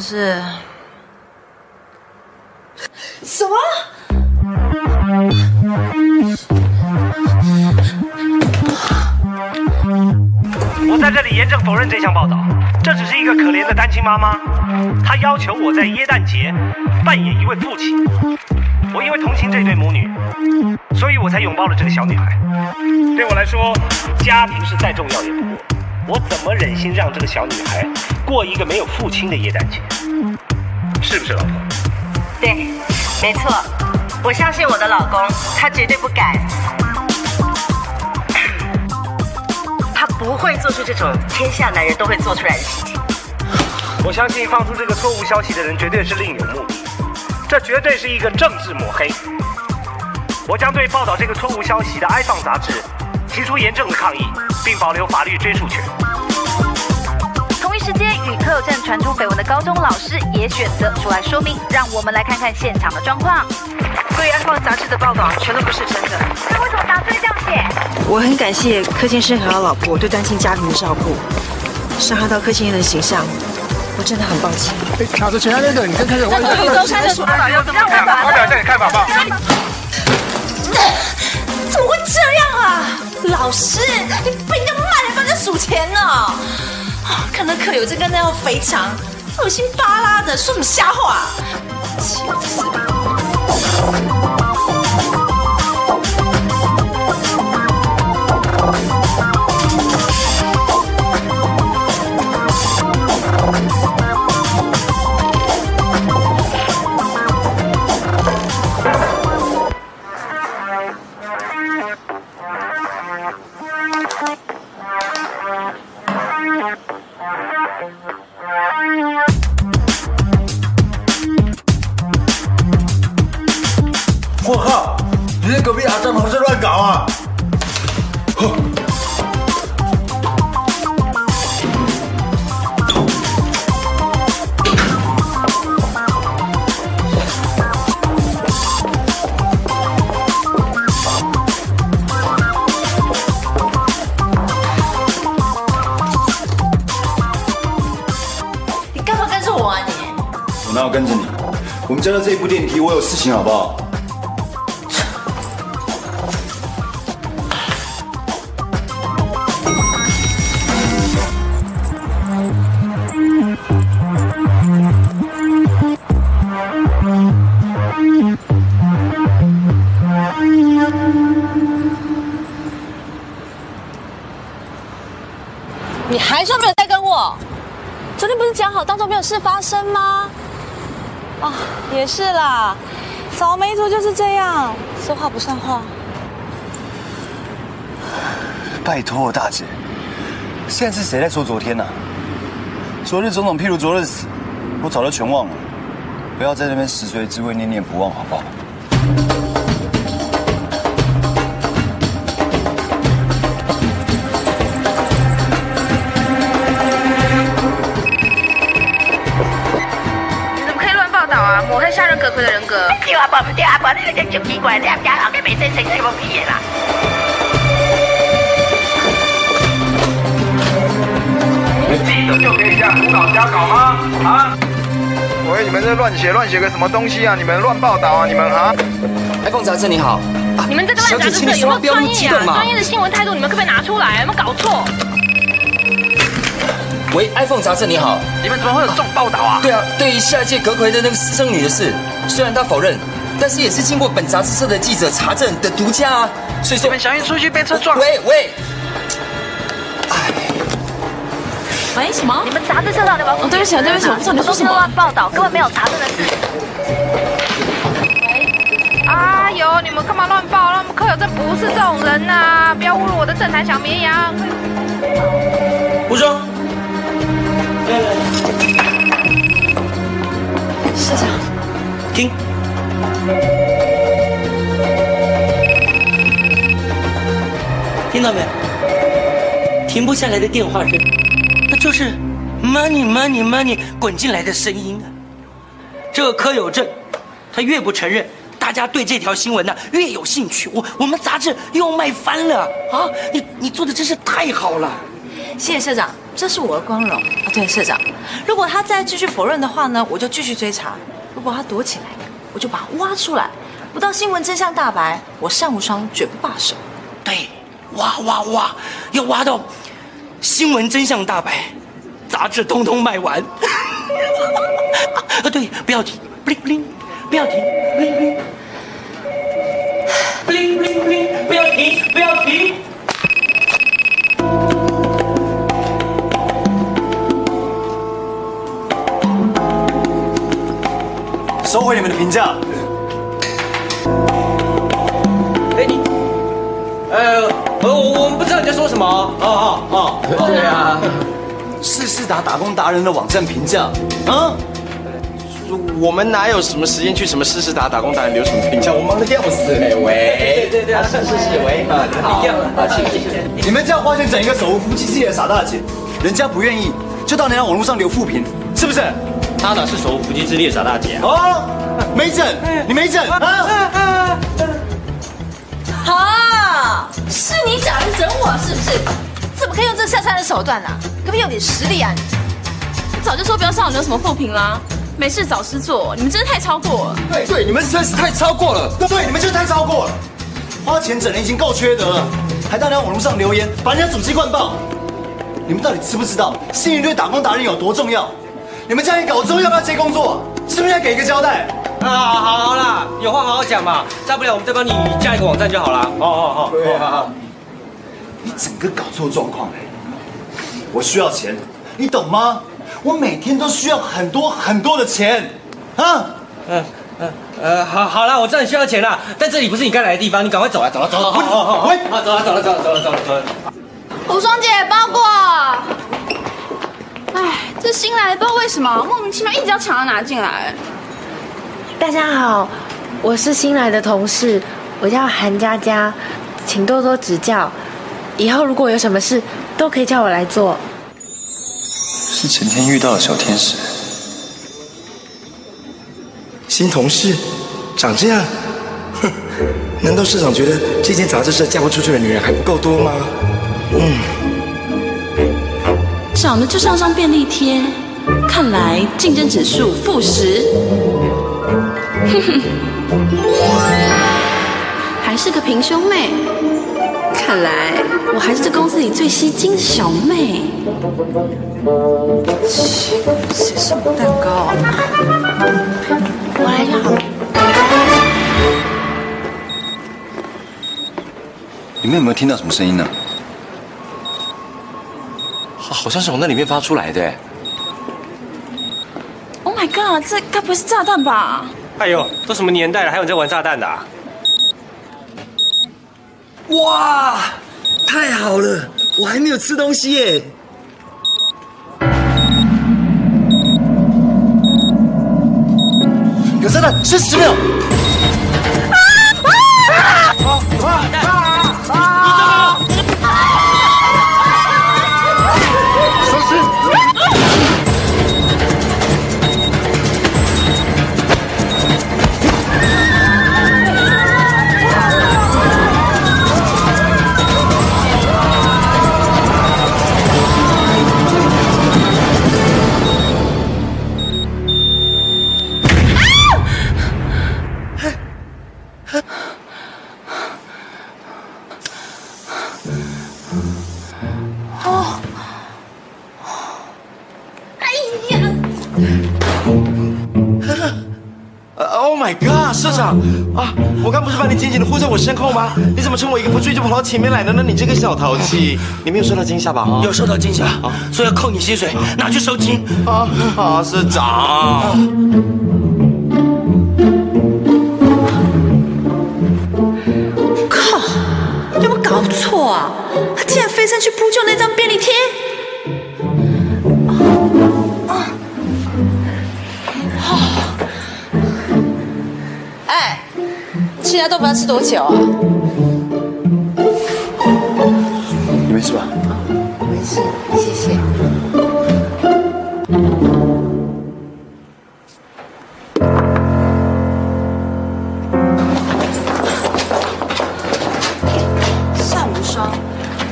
Speaker 21: 是
Speaker 5: 什么？
Speaker 22: 我在这里严正否认这项报道，这只是一个可怜的单亲妈妈，她要求我在耶诞节扮演一位父亲。我因为同情这对母女，所以我才拥抱了这个小女孩。对我来说，家庭是再重要也不过。我怎么忍心让这个小女孩过一个没有父亲的耶诞节？是不是，老婆？
Speaker 23: 对，没错，我相信我的老公，他绝对不敢，他不会做出这种天下男人都会做出来的事情。
Speaker 22: 我相信放出这个错误消息的人绝对是另有目的，这绝对是一个政治抹黑。我将对报道这个错误消息的《爱放》杂志提出严正的抗议，并保留法律追诉权。
Speaker 11: 同一时间，与柯有正传出绯闻的高中老师也选择出来说明，让我们来看看现场的状况。
Speaker 24: 对《安放》杂志的报道全都不是真的。
Speaker 11: 那为什么打算这样写？
Speaker 24: 我很感谢柯先生和他老婆对单亲家庭的照顾，伤害到柯先生的形象，我真的很抱歉。
Speaker 25: 卡着前面那个，你跟开始问。
Speaker 11: 这周刊的说法要这么看吧？
Speaker 25: 发表一下你看法吧。
Speaker 5: 怎么会这样啊？老师，你不应该慢点帮人数钱呢。啊，看到课友在跟那条肥肠，恶心巴拉的，说什么瞎话？气死
Speaker 2: 部电梯，我有事情好不好？
Speaker 13: 你还说没有在跟我？昨天不是讲好当做没有事发生吗？啊，也是啦，草莓族就是这样，说话不算话。
Speaker 2: 拜托，大姐，现在是谁在说昨天呢、昨日种种，譬如昨日死，我早就全忘了。不要在那边食髓知味，念念不忘，好不好？
Speaker 10: 格。
Speaker 23: 对啊，无唔对啊，无你个真奇怪，你阿家后个袂使生什么屁的啦。
Speaker 14: 记者就可以这样胡搞瞎搞吗？啊！喂，你们这乱写乱写个什么东西啊？你们乱报道啊？你们啊
Speaker 16: ？iPhone 杂志你好，
Speaker 10: 你们这个乱杂志社有没有专业啊？专业的新闻态度你们可不可以拿出来？有没有搞错？
Speaker 16: 喂，iPhone 杂志你好，
Speaker 14: 你们怎么会有这种报道啊？
Speaker 16: 对啊，对于下届阁魁的那个私生女的事，虽然他否认，但是也是经过本杂志社的记者查证的独家啊。所以说，
Speaker 14: 你们小心出去被车撞。
Speaker 16: 喂喂，
Speaker 13: 喂，什么？
Speaker 11: 你们杂志社到底要不要？
Speaker 13: 哦，对不起啊，对不起，我不知道你说什么。
Speaker 11: 乱报道，根本没有查证的事。
Speaker 10: 哎呦，你们干嘛乱报？我们柯友这不是这种人呐、不要侮辱我的正坛小绵羊。
Speaker 16: 无双，
Speaker 13: 社长，
Speaker 16: 听，听到没？停不下来的电话声，那就是 money money money 滚进来的声音啊！这个柯有正，他越不承认，大家对这条新闻呢越有兴趣。我我们杂志又要卖翻了啊！你你做的真是太好了。
Speaker 5: 谢谢社长，这是我的光荣。啊，对，社长，如果他再继续否认的话呢，我就继续追查；如果他躲起来，我就把他挖出来。不到新闻真相大白，我单无双绝不罢手。
Speaker 16: 对，挖挖挖，要挖到新闻真相大白，杂志通通卖完。啊，对，不要停，bling bling，不要停，bling bling，bling bling bling，不要停，不要停。
Speaker 2: 收回你们的评价。
Speaker 26: 哎你，呃，我我们不知道你在说什么哦哦哦，
Speaker 2: 对啊，四四达打工达人的网站评价啊，
Speaker 6: 我们哪有什么时间去什么试试打打工达人留什么评价？我忙得要死嘞！喂，
Speaker 26: 对对对，是是是，喂，啊，你好。
Speaker 2: 你们这样花钱整一个手无缚鸡之力的傻大姐，人家不愿意，就到人家网络上留负评，是不是？
Speaker 26: 他哪是手无缚鸡之力的傻大姐啊？
Speaker 2: 哦，没整，你没整啊？
Speaker 13: 啊，是你找人整我是不是？怎么可以用这下三的手段呢、可不可以有点实力啊你？早就说不要上网留什么负评啦，没事找事做，你们真的太超过了。
Speaker 2: 对对，你们真是太超过了。对，你们就是太超过了。花钱整人已经够缺德了，还到人家网络上留言，把人家主机灌爆。你们到底知不知道信誉对打工达人有多重要？你们这样一搞之后，要不要接工作？是不是要给一个交代？
Speaker 26: 啊，好好啦，有话好好讲嘛，大不了我们再帮你加一个网站就好了。哦哦哦，
Speaker 2: 对啊，你整个搞错状况哎！我需要钱，你懂吗？我每天都需要很多很多的钱，啊！
Speaker 26: 嗯嗯呃，好好啦，我知道你需要钱啦，但这里不是你该来的地方，你赶快走啊，走了走了，好好好，喂，啊，走了走了走了走了走了走了。
Speaker 13: 无双姐，包裹。新来的不知道为什么莫名其妙一直要抢着拿进来。
Speaker 11: 大家好，我是新来的同事，我叫韩佳佳，请多多指教。以后如果有什么事，都可以叫我来做。
Speaker 6: 是前天遇到的小天使。新同事，长这样，哼，难道社长觉得这间杂志社嫁不出去的女人还不够多吗？嗯，
Speaker 13: 长得就像张便利贴，看来竞争指数负十。哼哼，还是个平胸妹，看来我还是这公司里最吸睛的小妹。
Speaker 5: 谁送我蛋糕啊？
Speaker 11: 我来就好了。
Speaker 2: 你们有没有听到什么声音呢？
Speaker 6: 好像是从那里面发出来的。
Speaker 13: Oh my god，这该不会是炸弹吧？
Speaker 27: 哎呦，都什么年代了，还有人在玩炸弹的、啊？
Speaker 6: 哇，太好了，我还没有吃东西耶。
Speaker 2: 有炸弹，剩十秒。
Speaker 13: 哦，
Speaker 6: Oh my god，社长啊！我刚不是把你紧紧的护在我身后吗？你怎么趁我一个不注意就跑到前面来了呢？你这个小淘气，你没有受到惊吓吧？啊
Speaker 16: 有受到惊吓，所以要扣你薪水，拿去收金。
Speaker 6: 啊啊，社长。
Speaker 5: 靠！有没有搞错啊？他竟然飞身去扑救那张便利贴！吃鸭豆腐要吃多久啊？
Speaker 2: 你没事吧？
Speaker 11: 没事，谢谢。
Speaker 5: 单无双，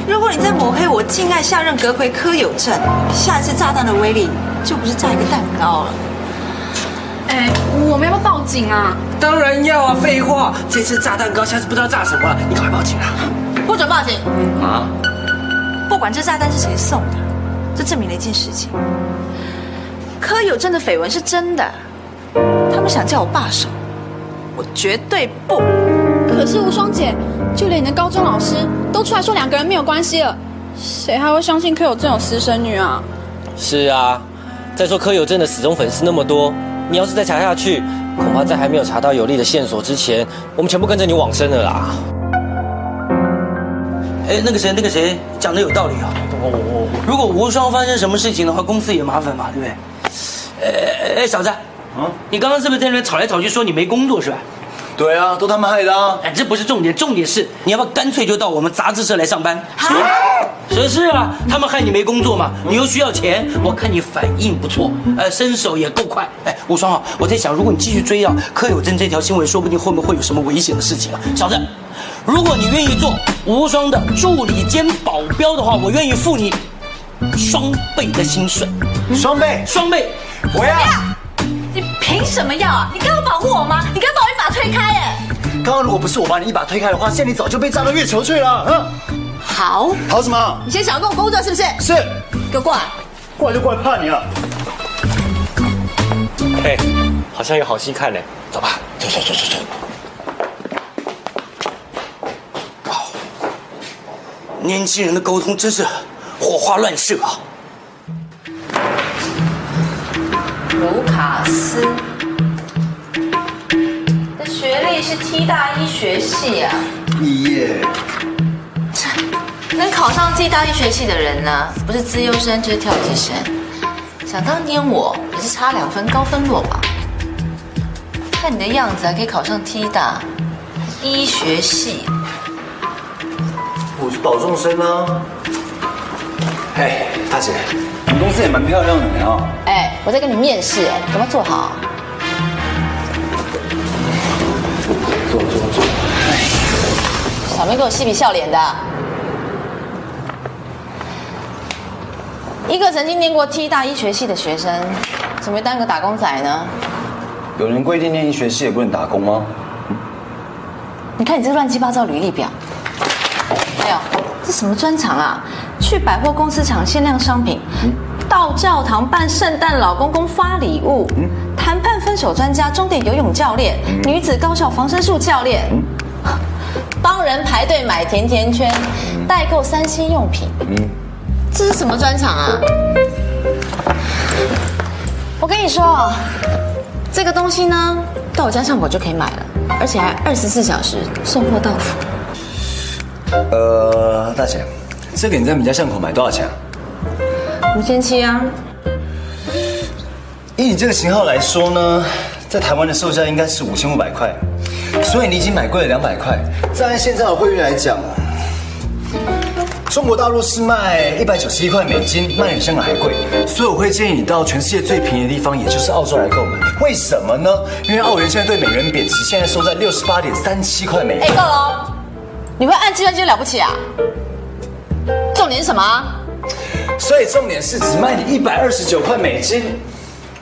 Speaker 5: 如果你在抹黑我敬爱下任
Speaker 28: 阁魁柯有正，下一次炸弹的威力就不是炸一个蛋糕了。
Speaker 10: 哎，我们要不要报警啊？
Speaker 16: 当然要啊！废话，这次炸蛋糕，下次不知道炸什么了，你赶快报警啊！
Speaker 28: 不准报警！
Speaker 16: 啊？
Speaker 28: 不管这炸弹是谁送的，这证明了一件事情：柯有正的绯闻是真的。他们想叫我罢手，我绝对不。
Speaker 10: 可是无双姐，就连你的高中老师都出来说两个人没有关系了，谁还会相信柯有正有私生女啊？
Speaker 26: 是啊，再说柯有正的死忠粉丝那么多，你要是再查下去，恐怕在还没有查到有利的线索之前，我们全部跟着你往生了啦。
Speaker 16: 哎，那个谁，那个谁讲的有道理啊！如果无双发生什么事情的话，公司也麻烦嘛，对不对？哎哎，小子，啊，你刚刚是不是在那边吵来吵去，说你没工作是吧？
Speaker 2: 对啊，都他们害的啊！
Speaker 16: 哎，这不是重点，重点是你要不要干脆就到我们杂志社来上班？是是啊，他们害你没工作嘛，你又需要钱，我看你反应不错，呃，身手也够快。哎，无双啊，我在想，如果你继续追啊柯有贞这条新闻，说不定后面会有什么危险的事情啊，小子。如果你愿意做无双的助理兼保镖的话，我愿意付你双倍的薪水。
Speaker 2: 双倍，
Speaker 16: 双倍，
Speaker 2: 我要。
Speaker 28: 你凭什么要啊？你刚刚保护我吗？你刚刚把我一把推开哎！
Speaker 2: 刚刚如果不是我把你一把推开的话，现在你早就被炸到月球去了。嗯，
Speaker 28: 好，
Speaker 2: 好什么？
Speaker 28: 你先想要跟我工作是不是？
Speaker 2: 是，
Speaker 28: 给我过来。
Speaker 2: 过来就过来，怕你了。
Speaker 26: 哎，好像有好戏看呢。
Speaker 16: 走吧，走走走走走。年轻人的沟通真是火花乱射啊！
Speaker 5: 斯的学历是 T 大医学系啊，
Speaker 2: 耶！
Speaker 5: 能考上 T 大医学系的人呢，不是资优生就是跳级生。想当年我也是差两分高分落榜，看你的样子还可以考上 T 大医学系。
Speaker 2: 我是保重生啊！哎，大姐，你们公司也蛮漂亮的呢啊！
Speaker 5: 哎，我在跟你面试，哎，赶快坐好。
Speaker 2: 坐坐坐。
Speaker 5: 小妹给我嬉皮笑脸的。一个曾经念过 T 大医学系的学生，怎么会当个打工仔呢？
Speaker 2: 有人规定念医学系也不能打工吗？
Speaker 5: 你看你这乱七八糟履历表。还有，这什么专场啊？去百货公司抢限量商品，到教堂办圣诞老公公发礼物，谈判分手专家，终点游泳教练，女子高校防身术教练，帮人排队买甜甜圈，代购三星用品。这是什么专场啊？我跟你说，这个东西呢，到我家巷口就可以买了，而且还二十四小时送货到府。
Speaker 2: 呃，大姐，这个你在我们家巷口买多少钱啊？
Speaker 5: 五千七啊。
Speaker 2: 以你这个型号来说呢，在台湾的售价应该是五千五百块，所以你已经买贵了两百块。再按现在的汇率来讲，中国大陆是卖一百九十一块美金，卖比香港还贵，所以我会建议你到全世界最便宜的地方，也就是澳洲来购买。为什么呢？因为澳元现在对美元贬值，现在收在六十八点三七块美元。
Speaker 5: 哎，够了。你会按计算机了不起啊？重点是什么？
Speaker 2: 所以重点是只卖你一百二十九块美金，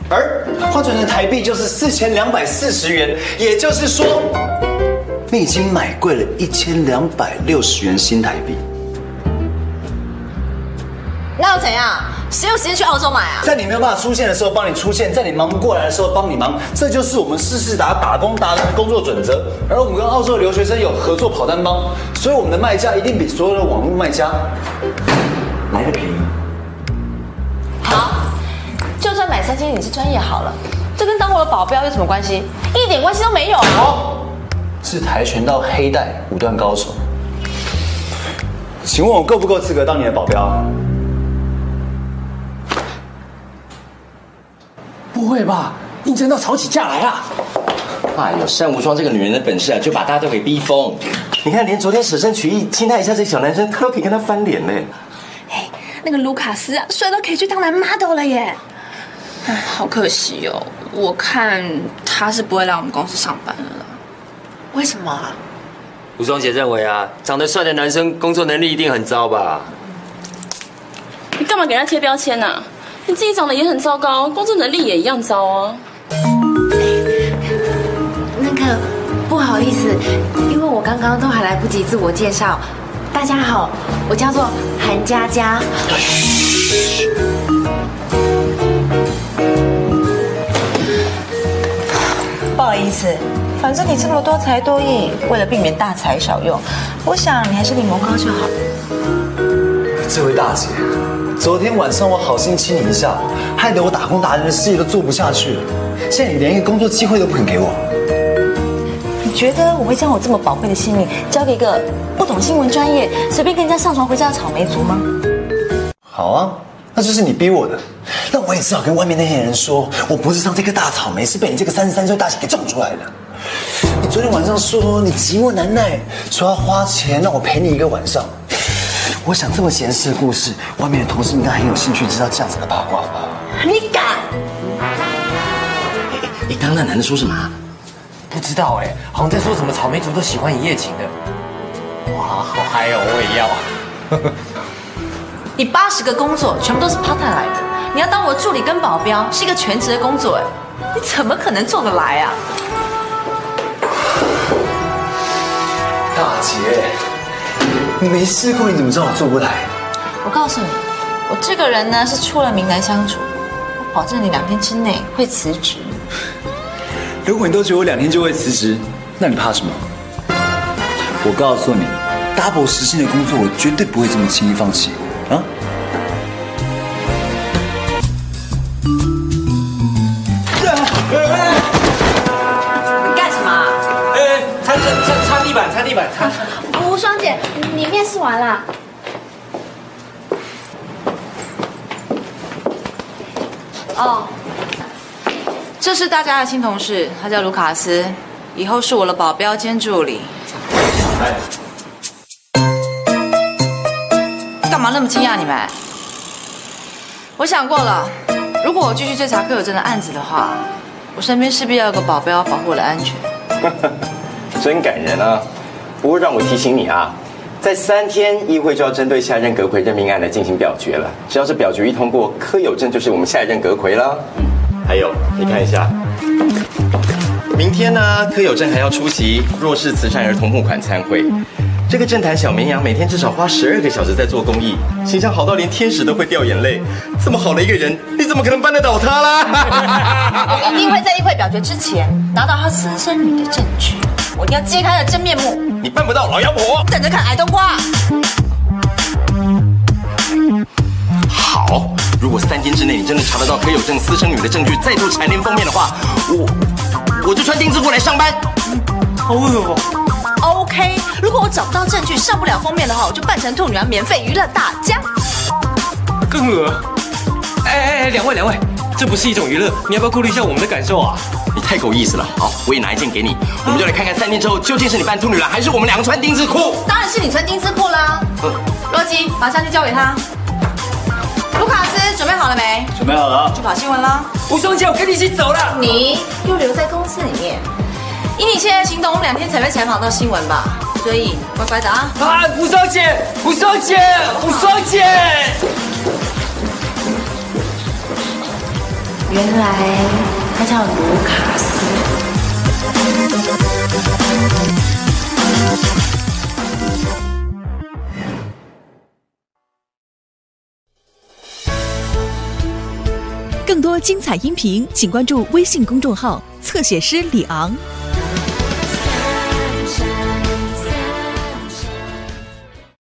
Speaker 2: 而换算成台币就是四千两百四十元，也就是说，你已经买贵了一千两百六十元新台币。
Speaker 5: 那又怎样？谁有时间去澳洲买啊？
Speaker 2: 在你没有办法出现的时候帮你出现，在你忙不过来的时候帮你忙，这就是我们世事达打工达人的工作准则。而我们跟澳洲的留学生有合作跑单帮，所以我们的卖家一定比所有的网络卖家来的便宜。
Speaker 5: 好，就算买三千你是专业好了，这跟当我的保镖有什么关系？一点关系都没有。
Speaker 2: 好，是跆拳道黑带五段高手，请问我够不够资格当你的保镖？
Speaker 16: 不会吧？应征到吵起架来啊！
Speaker 7: 哎呦，单无双这个女人的本事啊，就把大家都给逼疯。你看，连昨天舍身取义亲她一下这小男生，他都可以跟他翻脸嘞。
Speaker 10: 哎，那个卢卡斯啊，帅到可以去当男 model 了耶！哎，好可惜哦，我看他是不会来我们公司上班了。
Speaker 5: 为什么啊？
Speaker 26: 吴双姐认为啊，长得帅的男生工作能力一定很糟吧？
Speaker 13: 你干嘛给人家贴标签呢、你自己长得也很糟糕，工作能力也一样糟啊。
Speaker 11: 那个不好意思，因为我刚刚都还来不及自我介绍。大家好，我叫做韩佳佳。
Speaker 5: 不好意思，反正你这么多才多艺，为了避免大材小用，我想你还是领模高就好。
Speaker 2: 这位大姐，昨天晚上我好心亲你一下，害得我打工达人的事业都做不下去了。现在你连一个工作机会都不肯给我，
Speaker 5: 你觉得我会将我这么宝贵的性命交给一个不懂新闻专业、随便跟人家上床回家的草莓族吗？
Speaker 2: 好啊，那就是你逼我的。那我也只好跟外面那些人说，我不是上这颗大草莓是被你这个三十三岁大姐给种出来的。你昨天晚上说你寂寞难耐，说要花钱让我陪你一个晚上。我想这么闲适的故事，外面的同事应该很有兴趣知道这样子的八卦吧？
Speaker 11: 你敢？
Speaker 6: 你刚刚那男的说什么啊？
Speaker 26: 不知道哎，好像在说什么草莓族都喜欢一夜情的。哇，好嗨哦，我也要。
Speaker 5: 你八十个工作全部都是 part time 来的，你要当我助理跟保镖，是一个全职的工作，哎，你怎么可能做得来啊？
Speaker 2: 大姐，你没试过，你怎么知道我做不来？
Speaker 5: 我告诉你，我这个人呢是出了名难相处，我保证你两天之内会辞职。
Speaker 2: 如果你都觉得我两天就会辞职，那你怕什么？我告诉你，double 时薪的工作，我绝对不会这么轻易放弃啊！
Speaker 11: 你干什么啊？
Speaker 26: 哎，擦擦擦擦地板，擦地板，擦。
Speaker 10: 无双姐，你面试完了？
Speaker 5: 哦，这是大家的新同事，他叫卢卡斯，以后是我的保镖兼助理。干嘛那么惊讶你们？我想过了，如果我继续追查柯有真的案子的话，我身边势必要有个保镖保护我的安全。
Speaker 6: 真感人啊！不过让我提醒你啊，在三天议会就要针对下一任阁魁任命案来进行表决了。只要是表决一通过，柯有正就是我们下一任阁魁了。还有，你看一下，明天呢，柯有正还要出席弱势慈善儿童募款参会。这个政坛小绵羊每天至少花十二个小时在做公益，形象好到连天使都会掉眼泪。这么好的一个人，你怎么可能扳得倒他啦？
Speaker 5: 我一定会在议会表决之前拿到他私生女的证据，我一定要揭开他的真面目。
Speaker 6: 你办不到，老妖婆！
Speaker 5: 等着看矮冬瓜。
Speaker 6: 好，如果三天之内你真的查得到柯有正私生女的证据，再度蝉联封面的话，我我就穿丁字裤来上班。
Speaker 26: 好恶哦。
Speaker 5: OK，如果我找不到证据上不了封面的话，我就扮成兔女郎免费娱乐大家。
Speaker 26: 更恶。哎哎哎，两位两位，这不是一种娱乐，你要不要顾虑一下我们的感受啊？
Speaker 6: 你太够意思了。好，我也拿一件给你，我们就来看看三天之后究竟是你扮兔女郎，还是我们两个穿丁字裤。
Speaker 5: 当然是你穿丁字裤啦。洛基，把相机交给他。卢卡斯，准备好了没？
Speaker 2: 准备好了。
Speaker 5: 去跑新闻了。
Speaker 26: 吴双姐，我跟你一起走了。
Speaker 5: 你又留在公司里面。以你现在行动，我们两天才会采访到新闻吧，所以乖乖的啊！
Speaker 26: 啊，吴双姐，吴双姐，吴双姐。
Speaker 11: 原来他叫卢卡斯。
Speaker 29: 更多精彩音频，请关注微信公众号“侧写师李昂”。